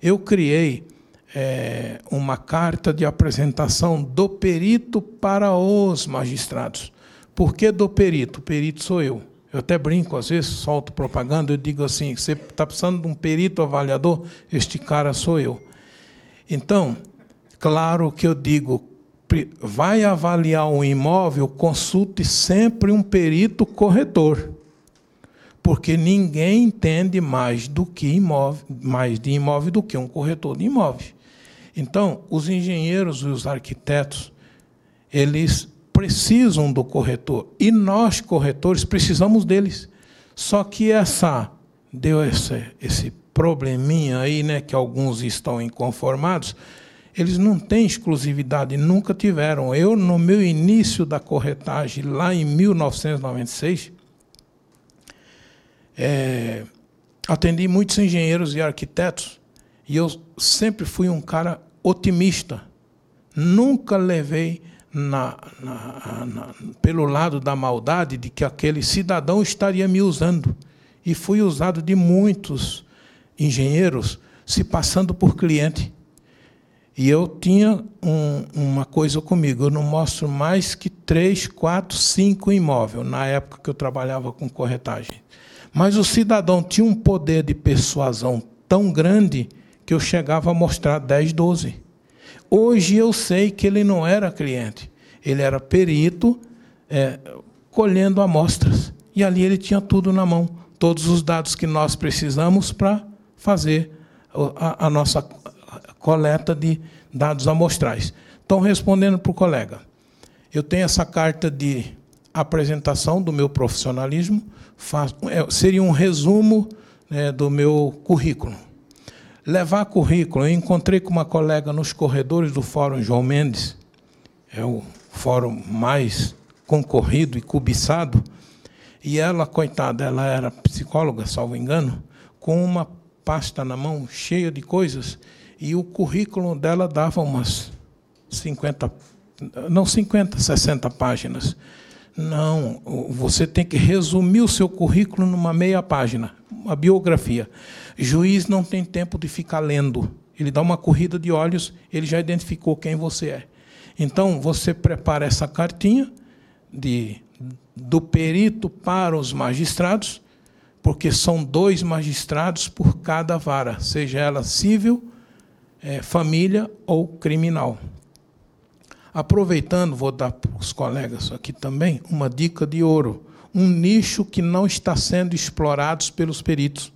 Eu criei é, uma carta de apresentação do perito para os magistrados. Por que do perito? O perito sou eu. Eu até brinco, às vezes solto propaganda, eu digo assim: você está precisando de um perito avaliador? Este cara sou eu. Então, claro que eu digo, vai avaliar um imóvel, consulte sempre um perito corretor. Porque ninguém entende mais do que imóvel, mais de imóvel do que um corretor de imóveis. Então, os engenheiros e os arquitetos, eles precisam do corretor e nós corretores precisamos deles. Só que essa deu esse, esse probleminha aí, né, que alguns estão inconformados. Eles não têm exclusividade, nunca tiveram. Eu, no meu início da corretagem, lá em 1996, é, atendi muitos engenheiros e arquitetos e eu sempre fui um cara otimista. Nunca levei na, na, na, pelo lado da maldade de que aquele cidadão estaria me usando. E fui usado de muitos engenheiros se passando por cliente. E eu tinha um, uma coisa comigo, eu não mostro mais que três, quatro, cinco imóveis, na época que eu trabalhava com corretagem. Mas o cidadão tinha um poder de persuasão tão grande que eu chegava a mostrar 10, 12. Hoje eu sei que ele não era cliente, ele era perito é, colhendo amostras. E ali ele tinha tudo na mão, todos os dados que nós precisamos para fazer a, a, nossa coleta de dados amostrais. Então, respondendo para o colega, eu tenho essa carta de apresentação do meu profissionalismo, é, seria um resumo né, do meu currículo levar currículo. Eu encontrei com uma colega nos corredores do Fórum João Mendes, é o fórum mais concorrido e cobiçado, e ela, coitada, ela era psicóloga, salvo engano, com uma pasta na mão cheia de coisas, e o currículo dela dava umas 50, não 50, 60 páginas. Não, você tem que resumir o seu currículo numa meia página, uma biografia. Juiz não tem tempo de ficar lendo. Ele dá uma corrida de olhos, ele já identificou quem você é. Então, você prepara essa cartinha de, do perito para os magistrados, porque são dois magistrados por cada vara, seja ela civil, é, família ou criminal. Aproveitando, vou dar para os colegas aqui também uma dica de ouro, um nicho que não está sendo explorado pelos peritos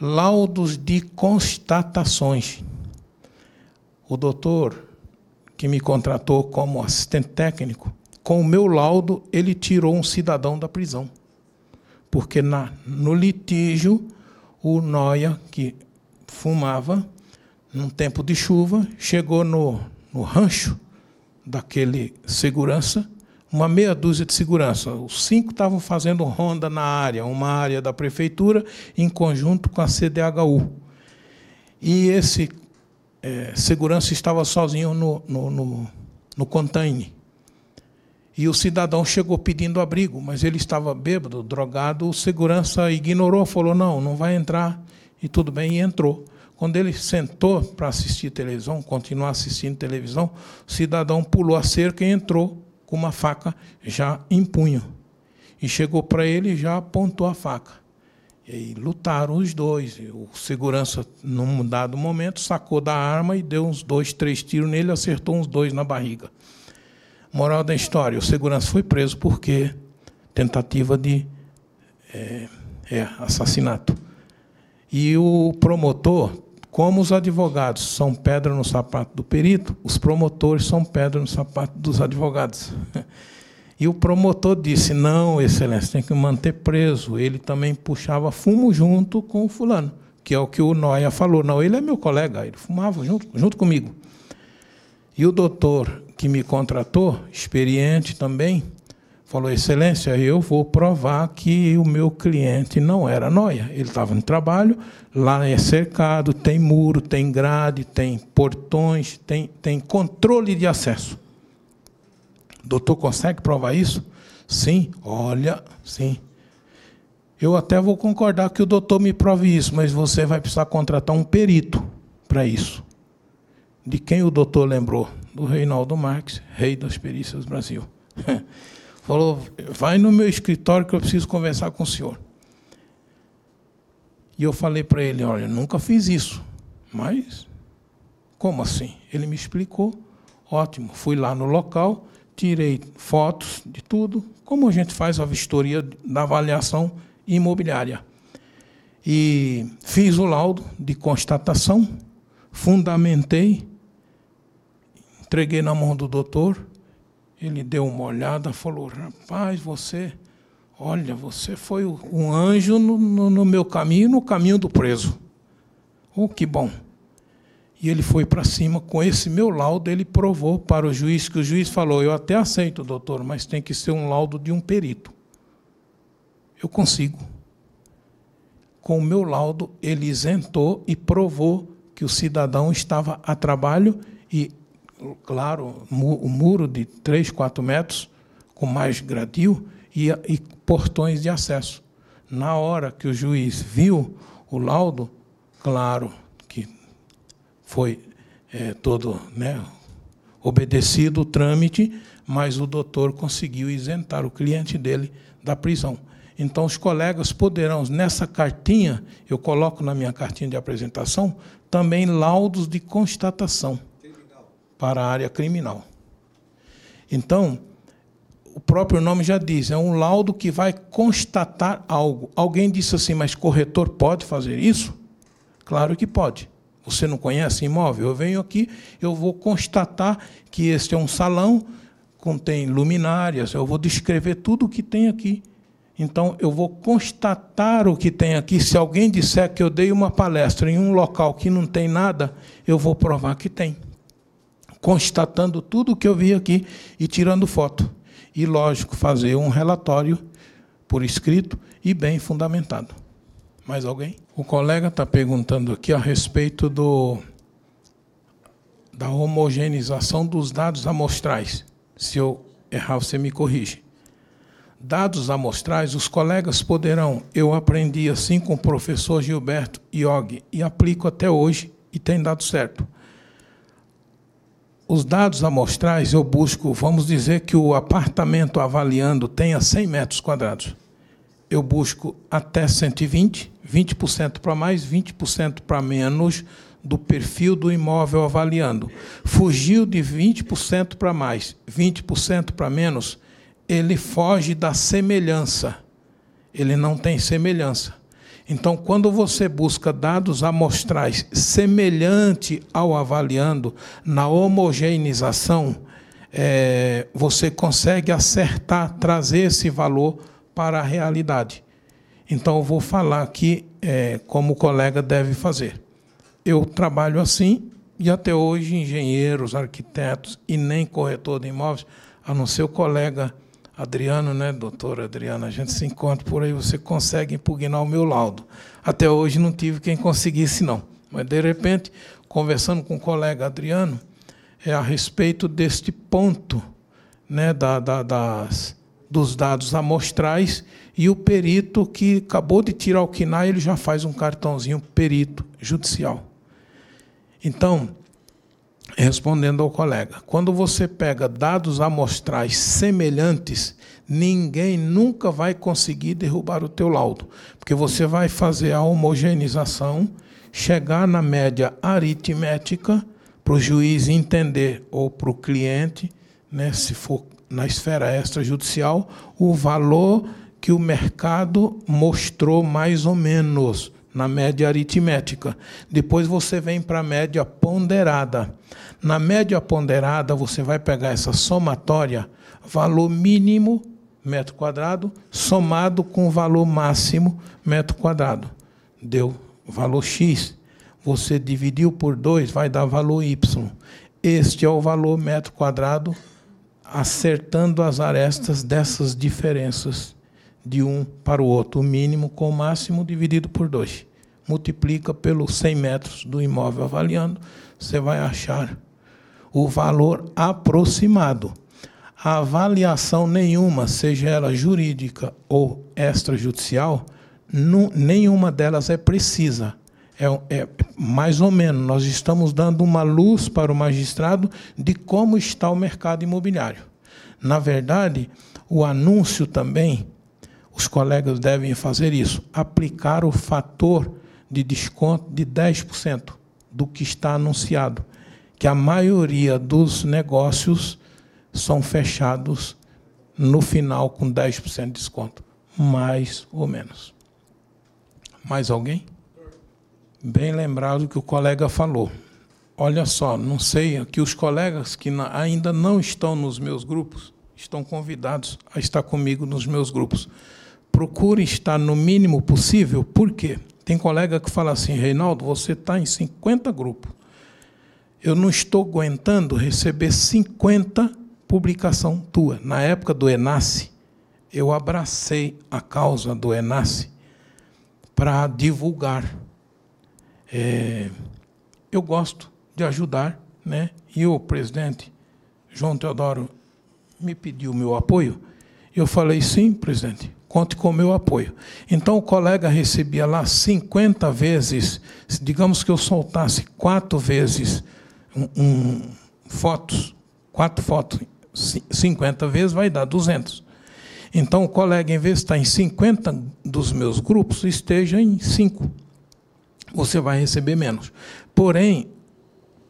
laudos de constatações. O doutor que me contratou como assistente técnico, com o meu laudo, ele tirou um cidadão da prisão. Porque na, no litígio, o Noia, que fumava, num tempo de chuva, chegou no, no rancho daquele segurança uma meia dúzia de segurança. Os cinco estavam fazendo ronda na área, uma área da prefeitura, em conjunto com a CDHU. E esse é, segurança estava sozinho no, no, no, no container. E o cidadão chegou pedindo abrigo, mas ele estava bêbado, drogado. O segurança ignorou, falou: não, não vai entrar. E tudo bem, e entrou. Quando ele sentou para assistir televisão, continuar assistindo televisão, o cidadão pulou a cerca e entrou com uma faca já em punho. E chegou para ele e já apontou a faca. E lutaram os dois. O segurança, num dado momento, sacou da arma e deu uns dois, três tiros nele, acertou uns dois na barriga. Moral da história: o segurança foi preso porque tentativa de é, é, assassinato. E o promotor, como os advogados são pedra no sapato do perito, os promotores são pedra no sapato dos advogados. E o promotor disse: Não, Excelência, tem que manter preso. Ele também puxava fumo junto com o fulano, que é o que o Noia falou. Não, ele é meu colega, ele fumava junto, junto comigo. E o doutor que me contratou, experiente também, falou: Excelência, eu vou provar que o meu cliente não era noia. Ele estava no trabalho, lá é cercado, tem muro, tem grade, tem portões, tem, tem controle de acesso. Doutor, consegue provar isso? Sim, olha, sim. Eu até vou concordar que o doutor me prove isso, mas você vai precisar contratar um perito para isso. De quem o doutor lembrou? Do Reinaldo Marques, rei das perícias do Brasil. Falou, vai no meu escritório que eu preciso conversar com o senhor. E eu falei para ele, olha, nunca fiz isso. Mas, como assim? Ele me explicou. Ótimo. Fui lá no local, tirei fotos de tudo, como a gente faz a vistoria da avaliação imobiliária. E fiz o laudo de constatação, fundamentei, entreguei na mão do doutor. Ele deu uma olhada, falou: Rapaz, você, olha, você foi um anjo no, no, no meu caminho, no caminho do preso. Oh, que bom. E ele foi para cima com esse meu laudo, ele provou para o juiz que o juiz falou: "Eu até aceito, doutor, mas tem que ser um laudo de um perito". Eu consigo. Com o meu laudo, ele isentou e provou que o cidadão estava a trabalho claro, o muro de 3, 4 metros, com mais gradil e, e portões de acesso. Na hora que o juiz viu o laudo, claro, foi é, todo né, obedecido o trâmite, mas o doutor conseguiu isentar o cliente dele da prisão. Então, os colegas poderão, nessa cartinha, eu coloco na minha cartinha de apresentação, também laudos de constatação. Para a área criminal. Então, o próprio nome já diz, é um laudo que vai constatar algo. Alguém disse assim, mas corretor pode fazer isso? Claro que pode. Você não conhece imóvel? Eu venho aqui, eu vou constatar que este é um salão, contém luminárias, eu vou descrever tudo o que tem aqui. Então, eu vou constatar o que tem aqui. Se alguém disser que eu dei uma palestra em um local que não tem nada, eu vou provar que tem. Constatando tudo o que eu vi aqui e tirando foto. E, lógico, fazer um relatório por escrito e bem fundamentado. Mais alguém? O colega está perguntando aqui a respeito do, da homogeneização dos dados amostrais. Se eu errar, você me corrige. Dados amostrais, os colegas poderão. Eu aprendi assim com o professor Gilberto Iog e aplico até hoje e tem dado certo. Os dados amostrais eu busco, vamos dizer que o apartamento avaliando tenha 100 metros quadrados eu busco até 120, 20% para mais, 20% para menos do perfil do imóvel avaliando. Fugiu de 20% para mais, 20% para menos, ele foge da semelhança. Ele não tem semelhança. Então, quando você busca dados amostrais semelhante ao avaliando, na homogeneização, é, você consegue acertar, trazer esse valor para a realidade. Então, eu vou falar aqui é, como o colega deve fazer. Eu trabalho assim e até hoje engenheiros, arquitetos e nem corretor de imóveis, a não ser o colega Adriano, né, doutor Adriano, a gente se encontra por aí, você consegue impugnar o meu laudo. Até hoje não tive quem conseguisse, não. Mas, de repente, conversando com o colega Adriano, é a respeito deste ponto né, da, da, das, dos dados amostrais e o perito que acabou de tirar o KINAI, ele já faz um cartãozinho perito judicial. Então, respondendo ao colega, quando você pega dados amostrais semelhantes, ninguém nunca vai conseguir derrubar o teu laudo, porque você vai fazer a homogeneização, chegar na média aritmética para o juiz entender ou para o cliente, né, se for na esfera extrajudicial, o valor que o mercado mostrou mais ou menos na média aritmética. Depois você vem para a média ponderada. Na média ponderada, você vai pegar essa somatória, valor mínimo metro quadrado, somado com valor máximo metro quadrado. Deu valor X. Você dividiu por 2, vai dar valor Y. Este é o valor metro quadrado, acertando as arestas dessas diferenças de um para o outro, o mínimo com o máximo dividido por 2. Multiplica pelos 100 metros do imóvel avaliando, você vai achar o valor aproximado. A avaliação nenhuma, seja ela jurídica ou extrajudicial, nenhuma delas é precisa. É, é, mais ou menos, nós estamos dando uma luz para o magistrado de como está o mercado imobiliário. Na verdade, o anúncio também os colegas devem fazer isso, aplicar o fator de desconto de 10% do que está anunciado, que a maioria dos negócios são fechados no final com 10% de desconto, mais ou menos. Mais alguém? Bem lembrado que o colega falou. Olha só, não sei, que os colegas que ainda não estão nos meus grupos estão convidados a estar comigo nos meus grupos procure estar no mínimo possível, por quê? Tem colega que fala assim, Reinaldo, você está em 50 grupos. Eu não estou aguentando receber 50 publicação tua. Na época do Enace, eu abracei a causa do Enace para divulgar. É, eu gosto de ajudar, né? E o presidente João Teodoro me pediu meu apoio. Eu falei sim, presidente conte com o meu apoio. Então o colega recebia lá 50 vezes, digamos que eu soltasse quatro vezes um, um, fotos, quatro fotos, 50 vezes vai dar 200. Então o colega, em vez de estar em 50 dos meus grupos, esteja em 5. Você vai receber menos. Porém,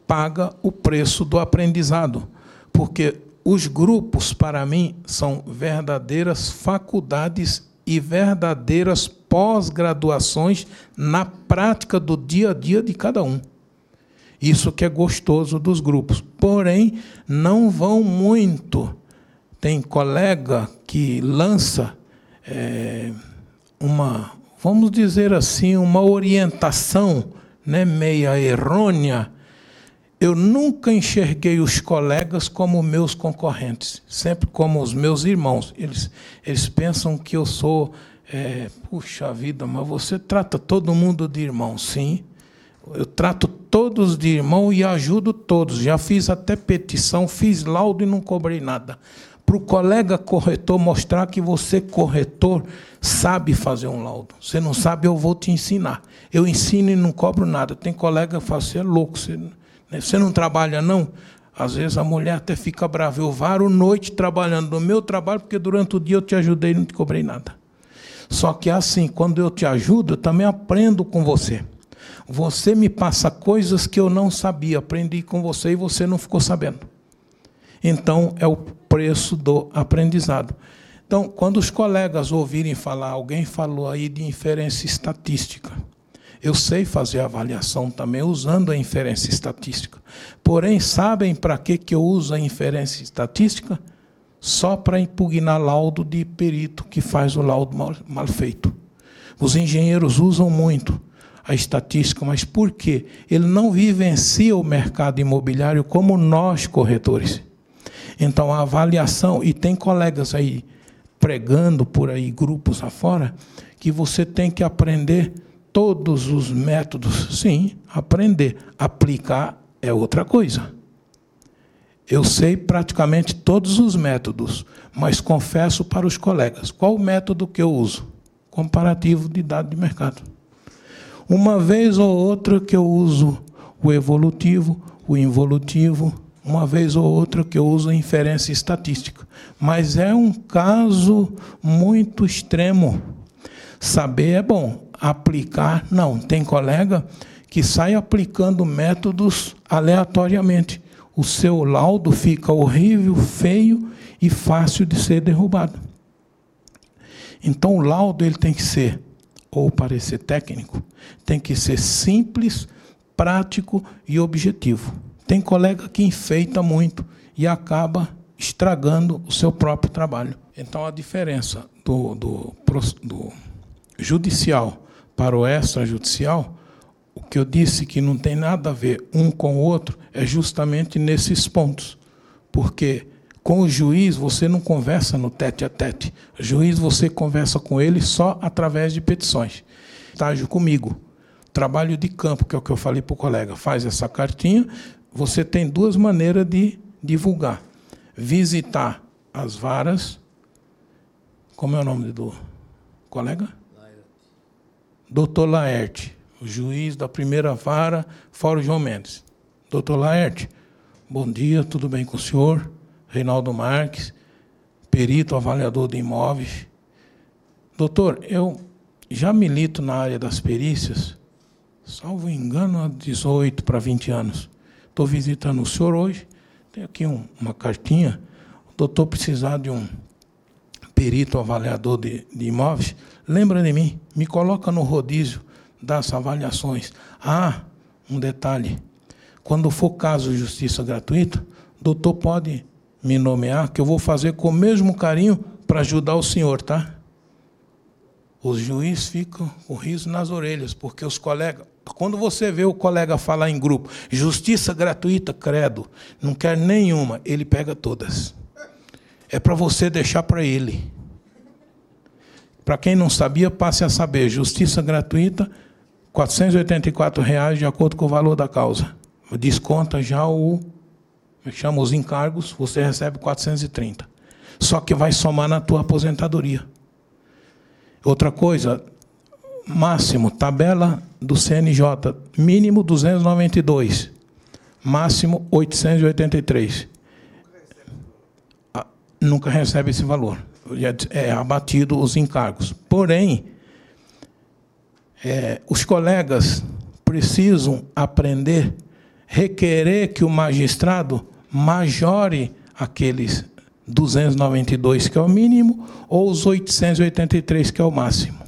paga o preço do aprendizado, porque os grupos, para mim, são verdadeiras faculdades e verdadeiras pós-graduações na prática do dia a dia de cada um. Isso que é gostoso dos grupos. Porém, não vão muito. Tem colega que lança é, uma, vamos dizer assim, uma orientação né, meia errônea eu nunca enxerguei os colegas como meus concorrentes, sempre como os meus irmãos. Eles, eles pensam que eu sou, é, puxa vida, mas você trata todo mundo de irmão, sim. Eu trato todos de irmão e ajudo todos. Já fiz até petição, fiz laudo e não cobrei nada. Para o colega corretor mostrar que você, corretor, sabe fazer um laudo. Você não sabe, eu vou te ensinar. Eu ensino e não cobro nada. Tem colega que fala, você é louco, você? Você não trabalha, não? Às vezes a mulher até fica brava. Eu varo noite trabalhando no meu trabalho, porque durante o dia eu te ajudei e não te cobrei nada. Só que é assim, quando eu te ajudo, eu também aprendo com você. Você me passa coisas que eu não sabia, aprendi com você e você não ficou sabendo. Então, é o preço do aprendizado. Então, quando os colegas ouvirem falar, alguém falou aí de inferência estatística. Eu sei fazer avaliação também usando a inferência estatística. Porém, sabem para que, que eu uso a inferência estatística? Só para impugnar laudo de perito que faz o laudo mal, mal feito. Os engenheiros usam muito a estatística, mas por quê? Ele não vivencia o mercado imobiliário como nós, corretores. Então, a avaliação, e tem colegas aí pregando por aí, grupos afora, que você tem que aprender todos os métodos, sim, aprender. Aplicar é outra coisa. Eu sei praticamente todos os métodos, mas confesso para os colegas qual o método que eu uso? Comparativo de dado de mercado. Uma vez ou outra que eu uso o evolutivo, o involutivo, uma vez ou outra que eu uso inferência estatística. Mas é um caso muito extremo. Saber é bom, aplicar, não. Tem colega que sai aplicando métodos aleatoriamente. O seu laudo fica horrível, feio e fácil de ser derrubado. Então o laudo ele tem que ser ou parecer técnico, tem que ser simples, prático e objetivo. Tem colega que enfeita muito e acaba estragando o seu próprio trabalho. Então, a diferença do, do, do judicial para o extrajudicial, o que eu disse que não tem nada a ver um com o outro, é justamente nesses pontos. Porque com o juiz você não conversa no tete a tete. O juiz você conversa com ele só através de petições. Estágio comigo. Trabalho de campo, que é o que eu falei para o colega. Faz essa cartinha, você tem duas maneiras de divulgar: visitar as varas. Como é o nome do colega? Doutor Laerte, o juiz da primeira vara, Fórum João Mendes. Doutor Laerte, bom dia, tudo bem com o senhor? Reinaldo Marques, perito avaliador de imóveis. Doutor, eu já milito na área das perícias, salvo engano, há 18 para 20 anos. Estou visitando o senhor hoje. Tem aqui um, uma cartinha. O doutor precisar de um perito avaliador de, de imóveis. Lembra de mim? Me coloca no rodízio das avaliações. Ah, um detalhe. Quando for caso de justiça gratuita, doutor pode me nomear, que eu vou fazer com o mesmo carinho para ajudar o senhor, tá? Os juízes ficam com riso nas orelhas, porque os colegas, quando você vê o colega falar em grupo, justiça gratuita, credo, não quer nenhuma, ele pega todas. É para você deixar para ele. Para quem não sabia, passe a saber. Justiça gratuita, 484 reais, de acordo com o valor da causa. Desconta já o. É chama os encargos, você recebe 430. Só que vai somar na tua aposentadoria. Outra coisa, máximo, tabela do CNJ, mínimo 292, máximo 883. Nunca recebe esse valor. É abatido os encargos. Porém, é, os colegas precisam aprender, requerer que o magistrado majore aqueles 292, que é o mínimo, ou os 883, que é o máximo.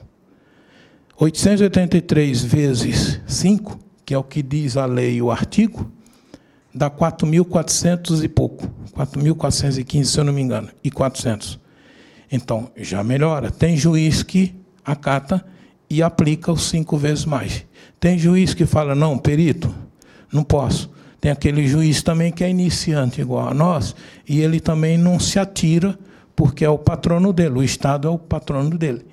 883 vezes 5, que é o que diz a lei e o artigo, dá 4.400 e pouco. 4.415, se eu não me engano, e 400. Então, já melhora. Tem juiz que acata e aplica os cinco vezes mais. Tem juiz que fala, não, perito, não posso. Tem aquele juiz também que é iniciante, igual a nós, e ele também não se atira, porque é o patrono dele, o Estado é o patrono dele.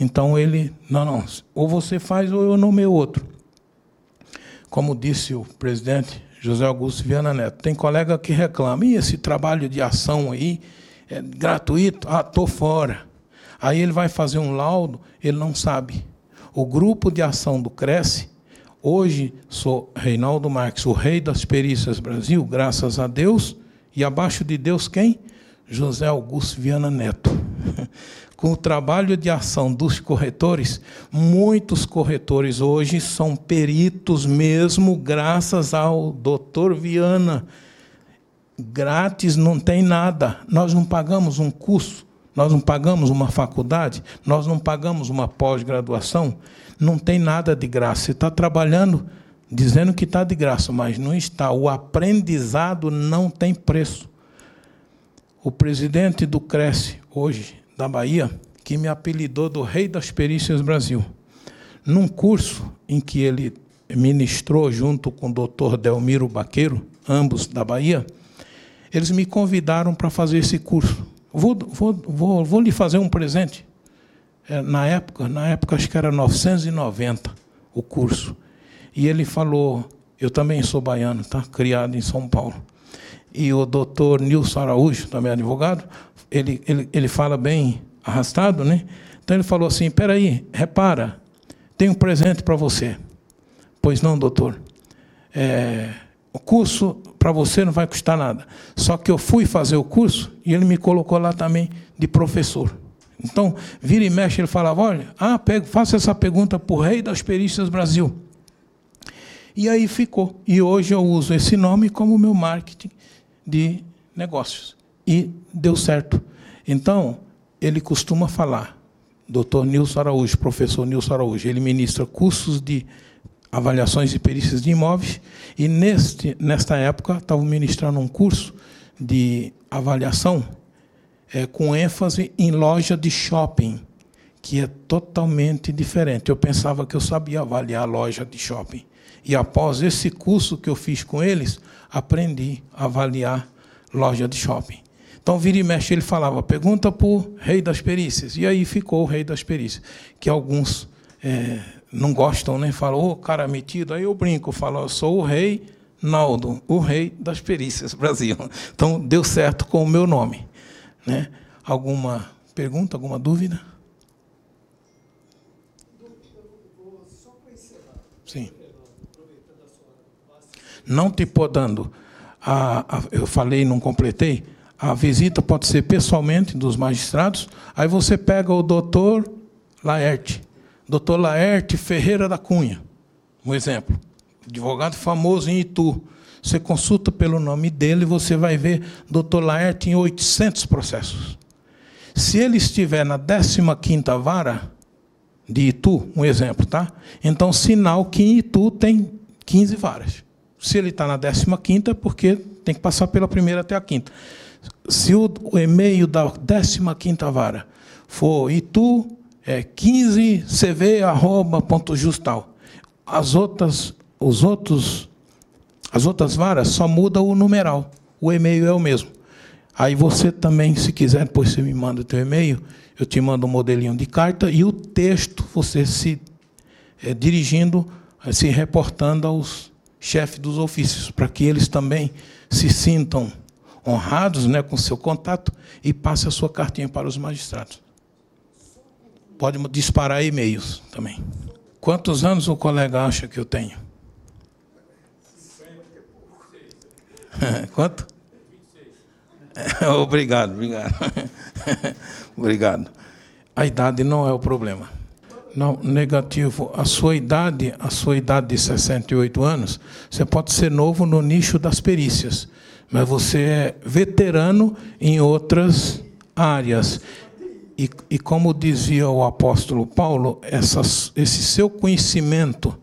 Então ele, não, não, ou você faz ou eu nomeio outro. Como disse o presidente José Augusto Viana Neto, tem colega que reclama, e esse trabalho de ação aí, é gratuito? Ah, estou fora. Aí ele vai fazer um laudo, ele não sabe. O grupo de ação do Cresce, hoje sou Reinaldo Marques, o rei das perícias Brasil, graças a Deus, e abaixo de Deus quem? José Augusto Viana Neto. com o trabalho de ação dos corretores, muitos corretores hoje são peritos mesmo, graças ao doutor Viana. Grátis não tem nada. Nós não pagamos um curso, nós não pagamos uma faculdade, nós não pagamos uma pós-graduação. Não tem nada de graça. Você está trabalhando dizendo que está de graça, mas não está. O aprendizado não tem preço. O presidente do Cresce, hoje, da Bahia, que me apelidou do Rei das Perícias Brasil. Num curso em que ele ministrou junto com o doutor Delmiro Baqueiro, ambos da Bahia, eles me convidaram para fazer esse curso. Vou, vou, vou, vou lhe fazer um presente. É, na época, na época acho que era 990, o curso. E ele falou, eu também sou baiano, tá? criado em São Paulo. E o doutor Nilson Araújo, também advogado, ele, ele, ele fala bem arrastado, né? Então ele falou assim: peraí, repara, tem um presente para você. Pois não, doutor. É, o curso para você não vai custar nada. Só que eu fui fazer o curso e ele me colocou lá também de professor. Então, vira e mexe, ele falava: olha, ah, pego, faça essa pergunta para o rei das perícias Brasil. E aí ficou. E hoje eu uso esse nome como meu marketing de negócios. E deu certo. Então, ele costuma falar, doutor Nilson Araújo, professor Nilson Araújo, ele ministra cursos de avaliações e perícias de imóveis, e neste, nesta época estava ministrando um curso de avaliação é, com ênfase em loja de shopping, que é totalmente diferente. Eu pensava que eu sabia avaliar loja de shopping. E após esse curso que eu fiz com eles, aprendi a avaliar loja de shopping. Então, vira e mexe, ele falava, pergunta para o rei das perícias. E aí ficou o rei das perícias, que alguns é, não gostam, né? Falam, ô, oh, cara metido. Aí eu brinco, falo, eu sou o rei Naldo, o rei das perícias Brasil. Então, deu certo com o meu nome. Né? Alguma pergunta, alguma dúvida? Sim. Não te podando. A, a, eu falei, não completei. A visita pode ser pessoalmente dos magistrados. Aí você pega o doutor Laerte. Doutor Laerte Ferreira da Cunha, um exemplo. Advogado famoso em Itu. Você consulta pelo nome dele, você vai ver doutor Laerte em 800 processos. Se ele estiver na 15ª vara de Itu, um exemplo, tá? Então, sinal que em Itu tem 15 varas. Se ele está na 15ª, é porque tem que passar pela primeira até a quinta. Se o, o e-mail da 15ª vara for itu é 15cv@justal. As outras os outros as outras varas só muda o numeral. O e-mail é o mesmo. Aí você também, se quiser, depois você me manda o teu e-mail, eu te mando um modelinho de carta e o texto você se é, dirigindo, se reportando aos chefes dos ofícios, para que eles também se sintam honrados né, com seu contato e passe a sua cartinha para os magistrados. Pode disparar e-mails também. Quantos anos o colega acha que eu tenho? Quanto? obrigado, obrigado. obrigado. A idade não é o problema. Não, negativo. A sua idade, a sua idade de 68 anos, você pode ser novo no nicho das perícias mas você é veterano em outras áreas. E, e como dizia o apóstolo Paulo, essas, esse seu conhecimento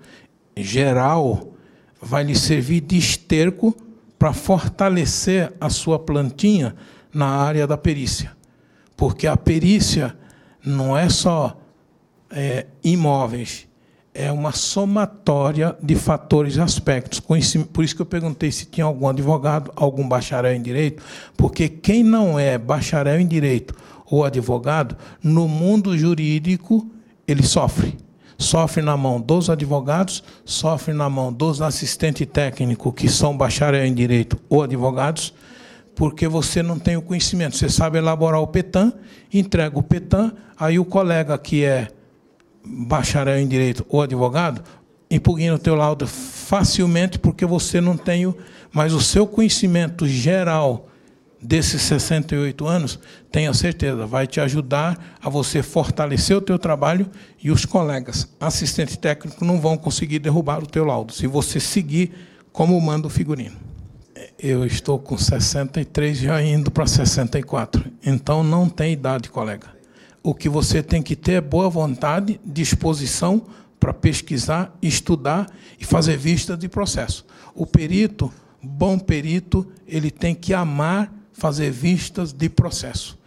geral vai lhe servir de esterco para fortalecer a sua plantinha na área da perícia. Porque a perícia não é só é, imóveis, é uma somatória de fatores e aspectos. Por isso que eu perguntei se tinha algum advogado, algum bacharel em direito, porque quem não é bacharel em direito ou advogado, no mundo jurídico, ele sofre. Sofre na mão dos advogados, sofre na mão dos assistentes técnicos, que são bacharel em direito ou advogados, porque você não tem o conhecimento. Você sabe elaborar o PETAM, entrega o PETAM, aí o colega que é bacharel em direito ou advogado, impugna o teu laudo facilmente porque você não tem, mas o seu conhecimento geral desses 68 anos, tenha certeza, vai te ajudar a você fortalecer o teu trabalho e os colegas assistentes técnicos não vão conseguir derrubar o teu laudo, se você seguir como manda o figurino. Eu estou com 63 já indo para 64, então não tem idade, colega o que você tem que ter é boa vontade, disposição para pesquisar, estudar e fazer vista de processo. O perito, bom perito, ele tem que amar fazer vistas de processo.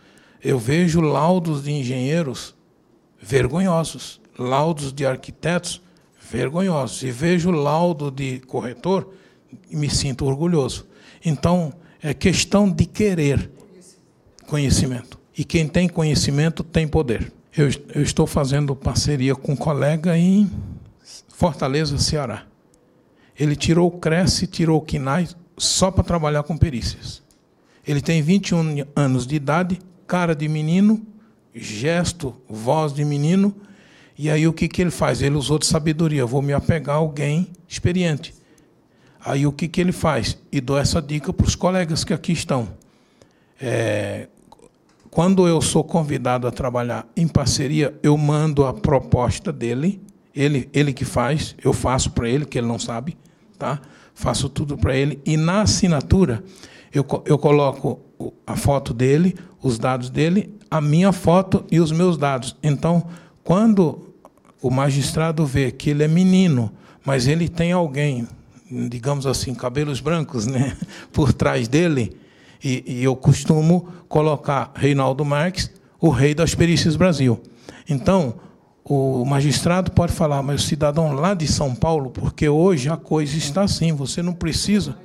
Eu vejo laudos de engenheiros vergonhosos, laudos de arquitetos vergonhosos, e vejo laudo de corretor e me sinto orgulhoso. Então, é questão de querer conhecimento. E quem tem conhecimento tem poder. Eu, eu estou fazendo parceria com um colega em Fortaleza, Ceará. Ele tirou o Cresce, tirou o KINAI só para trabalhar com perícias. Ele tem 21 anos de idade, cara de menino, gesto, voz de menino. E aí o que, que ele faz? Ele usou de sabedoria. Vou me apegar a alguém experiente. Aí o que, que ele faz? E dou essa dica para os colegas que aqui estão. É, quando eu sou convidado a trabalhar em parceria, eu mando a proposta dele, ele, ele que faz, eu faço para ele, que ele não sabe, tá? faço tudo para ele, e na assinatura eu, eu coloco a foto dele, os dados dele, a minha foto e os meus dados. Então, quando o magistrado vê que ele é menino, mas ele tem alguém, digamos assim, cabelos brancos, né, por trás dele, e, e eu costumo colocar Reinaldo Marques, o rei das perícias Brasil. Então, o magistrado pode falar, mas o cidadão lá de São Paulo, porque hoje a coisa está assim, você não precisa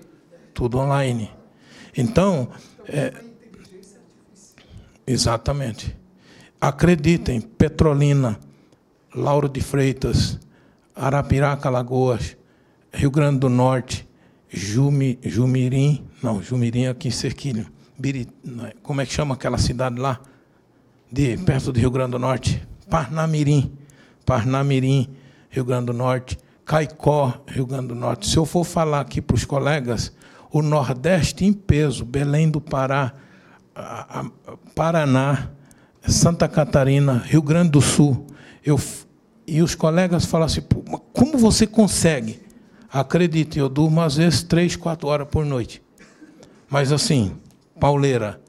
tudo online. Então, é, exatamente. Acreditem, Petrolina, Lauro de Freitas, Arapiraca, Lagoas, Rio Grande do Norte, Jumi, Jumirim, não, Jumirim é aqui em Cerquilho, é, como é que chama aquela cidade lá? De, perto do Rio Grande do Norte, Parnamirim, Parnamirim, Rio Grande do Norte, Caicó, Rio Grande do Norte. Se eu for falar aqui para os colegas, o Nordeste em peso, Belém do Pará, Paraná, Santa Catarina, Rio Grande do Sul. Eu, e os colegas falam assim, como você consegue? Acredite, eu durmo às vezes três, quatro horas por noite. Mas assim, pauleira.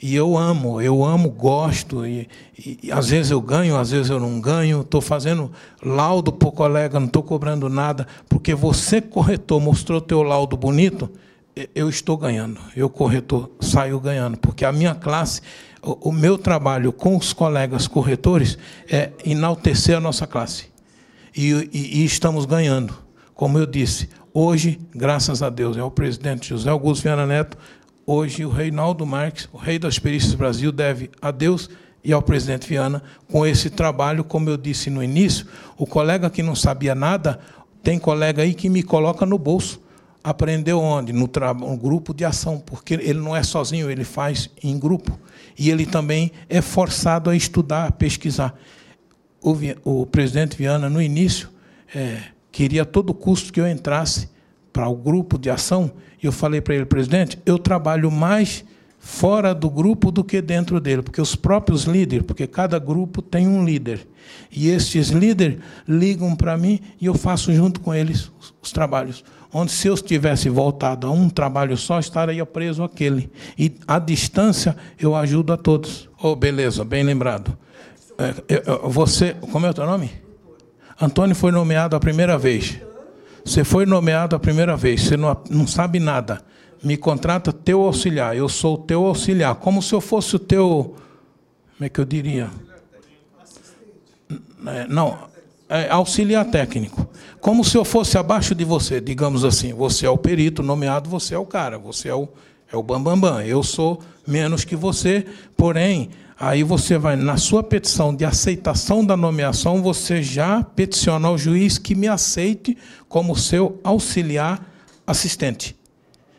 E eu amo, eu amo, gosto. E, e, e às vezes eu ganho, às vezes eu não ganho. Estou fazendo laudo para o colega, não estou cobrando nada. Porque você, corretor, mostrou teu laudo bonito, eu estou ganhando. Eu, corretor, saio ganhando. Porque a minha classe, o, o meu trabalho com os colegas corretores é enaltecer a nossa classe. e, e estamos ganhando. Como eu disse, hoje, graças a Deus, é o presidente José Augusto Viana Neto, hoje o Reinaldo Marques, o rei das perícias Brasil, deve a Deus e ao presidente Viana com esse trabalho, como eu disse no início, o colega que não sabia nada, tem colega aí que me coloca no bolso. Aprendeu onde? No, no grupo de ação, porque ele não é sozinho, ele faz em grupo. E ele também é forçado a estudar, a pesquisar. O, o presidente Viana, no início, é, queria a todo custo que eu entrasse para o grupo de ação. E eu falei para ele, presidente, eu trabalho mais fora do grupo do que dentro dele, porque os próprios líderes, porque cada grupo tem um líder. E estes líderes ligam para mim e eu faço junto com eles os, os trabalhos. Onde se eu tivesse voltado a um trabalho só, estaria preso aquele. E à distância eu ajudo a todos. Oh, beleza, bem lembrado. É, você, como é o teu nome? Antônio foi nomeado a primeira vez. Você foi nomeado a primeira vez, você não, não sabe nada. Me contrata teu auxiliar, eu sou o teu auxiliar, como se eu fosse o teu. Como é que eu diria? É, não, é auxiliar técnico. Como se eu fosse abaixo de você, digamos assim. Você é o perito nomeado, você é o cara, você é o, é o bambambam. Bam, bam. Eu sou menos que você, porém, Aí você vai, na sua petição de aceitação da nomeação, você já peticiona ao juiz que me aceite como seu auxiliar assistente.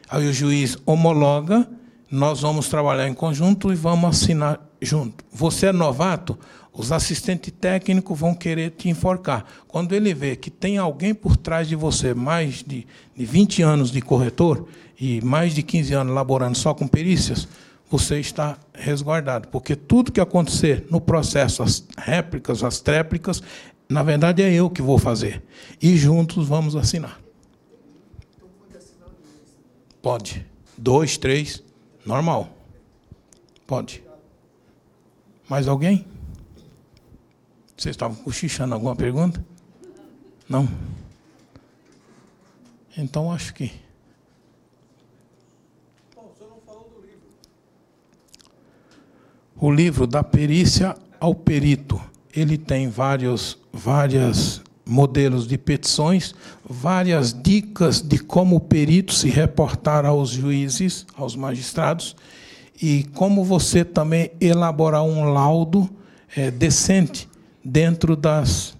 Aí o juiz homologa, nós vamos trabalhar em conjunto e vamos assinar junto. Você é novato, os assistentes técnicos vão querer te enforcar. Quando ele vê que tem alguém por trás de você, mais de, de 20 anos de corretor e mais de 15 anos laborando só com perícias, você está resguardado. Porque tudo que acontecer no processo, as réplicas, as tréplicas, na verdade é eu que vou fazer. E juntos vamos assinar. Pode. Dois, três, normal. Pode. Mais alguém? Vocês estavam cochichando alguma pergunta? Não? Então acho que. O livro da perícia ao perito, ele tem vários, várias modelos de petições, várias dicas de como o perito se reportar aos juízes, aos magistrados, e como você também elaborar um laudo é, decente dentro das,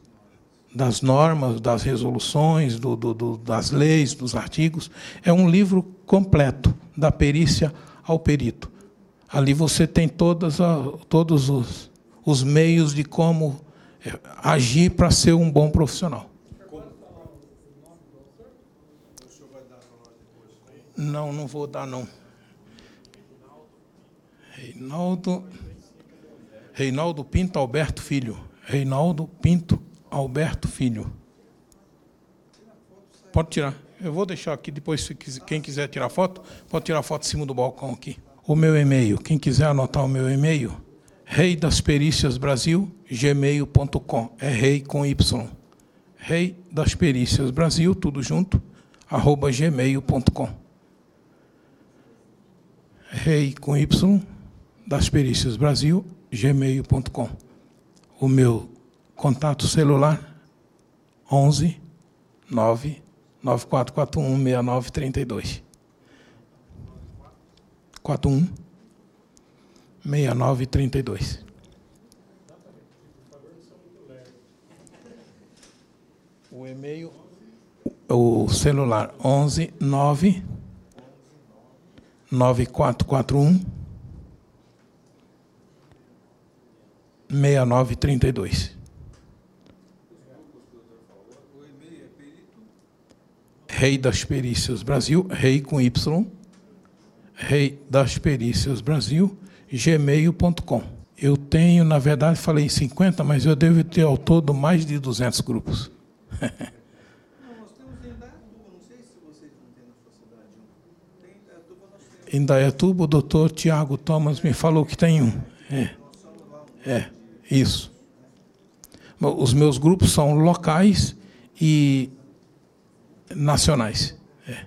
das normas, das resoluções, do, do, do, das leis, dos artigos. É um livro completo, da perícia ao perito. Ali você tem todas a, todos os, os meios de como é, agir para ser um bom profissional. Não, não vou dar não. Reinaldo Reinaldo Pinto Alberto Filho. Reinaldo Pinto Alberto Filho. Pode tirar. Eu vou deixar aqui depois, quem quiser tirar foto, pode tirar foto em cima do balcão aqui. O meu e-mail, quem quiser anotar o meu e-mail, rei das perícias Brasil, gmail.com. É rei com Y. Rei das perícias Brasil, tudo junto, arroba gmail.com. Rei com Y, das perícias Brasil, gmail.com. O meu Contato celular 11 9 9441 6932. 41 6932. O e-mail, o celular 11 9 9441 6932. Rei das Perícias Brasil, rei com Y, rei das Perícias Brasil, gmail.com. Eu tenho, na verdade, falei 50, mas eu devo ter ao todo mais de 200 grupos. Em Dayatuba, o doutor Tiago Thomas me falou que tem um. É, é isso. Os meus grupos são locais e nacionais. É.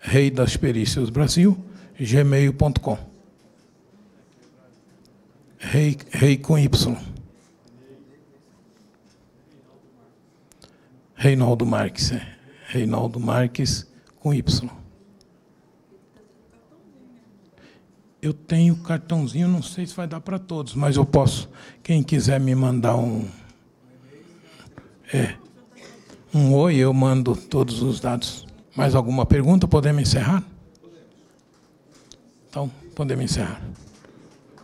Rei das Perícias Brasil, gmail.com. Rei, rei com Y. Reinaldo Marques, é. Reinaldo Marques com Y. Eu tenho cartãozinho, não sei se vai dar para todos, mas eu posso. Quem quiser me mandar um. É um oi, eu mando todos os dados. Mais alguma pergunta? Podemos encerrar? Então, podemos encerrar.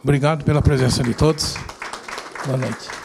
Obrigado pela presença de todos. Boa noite.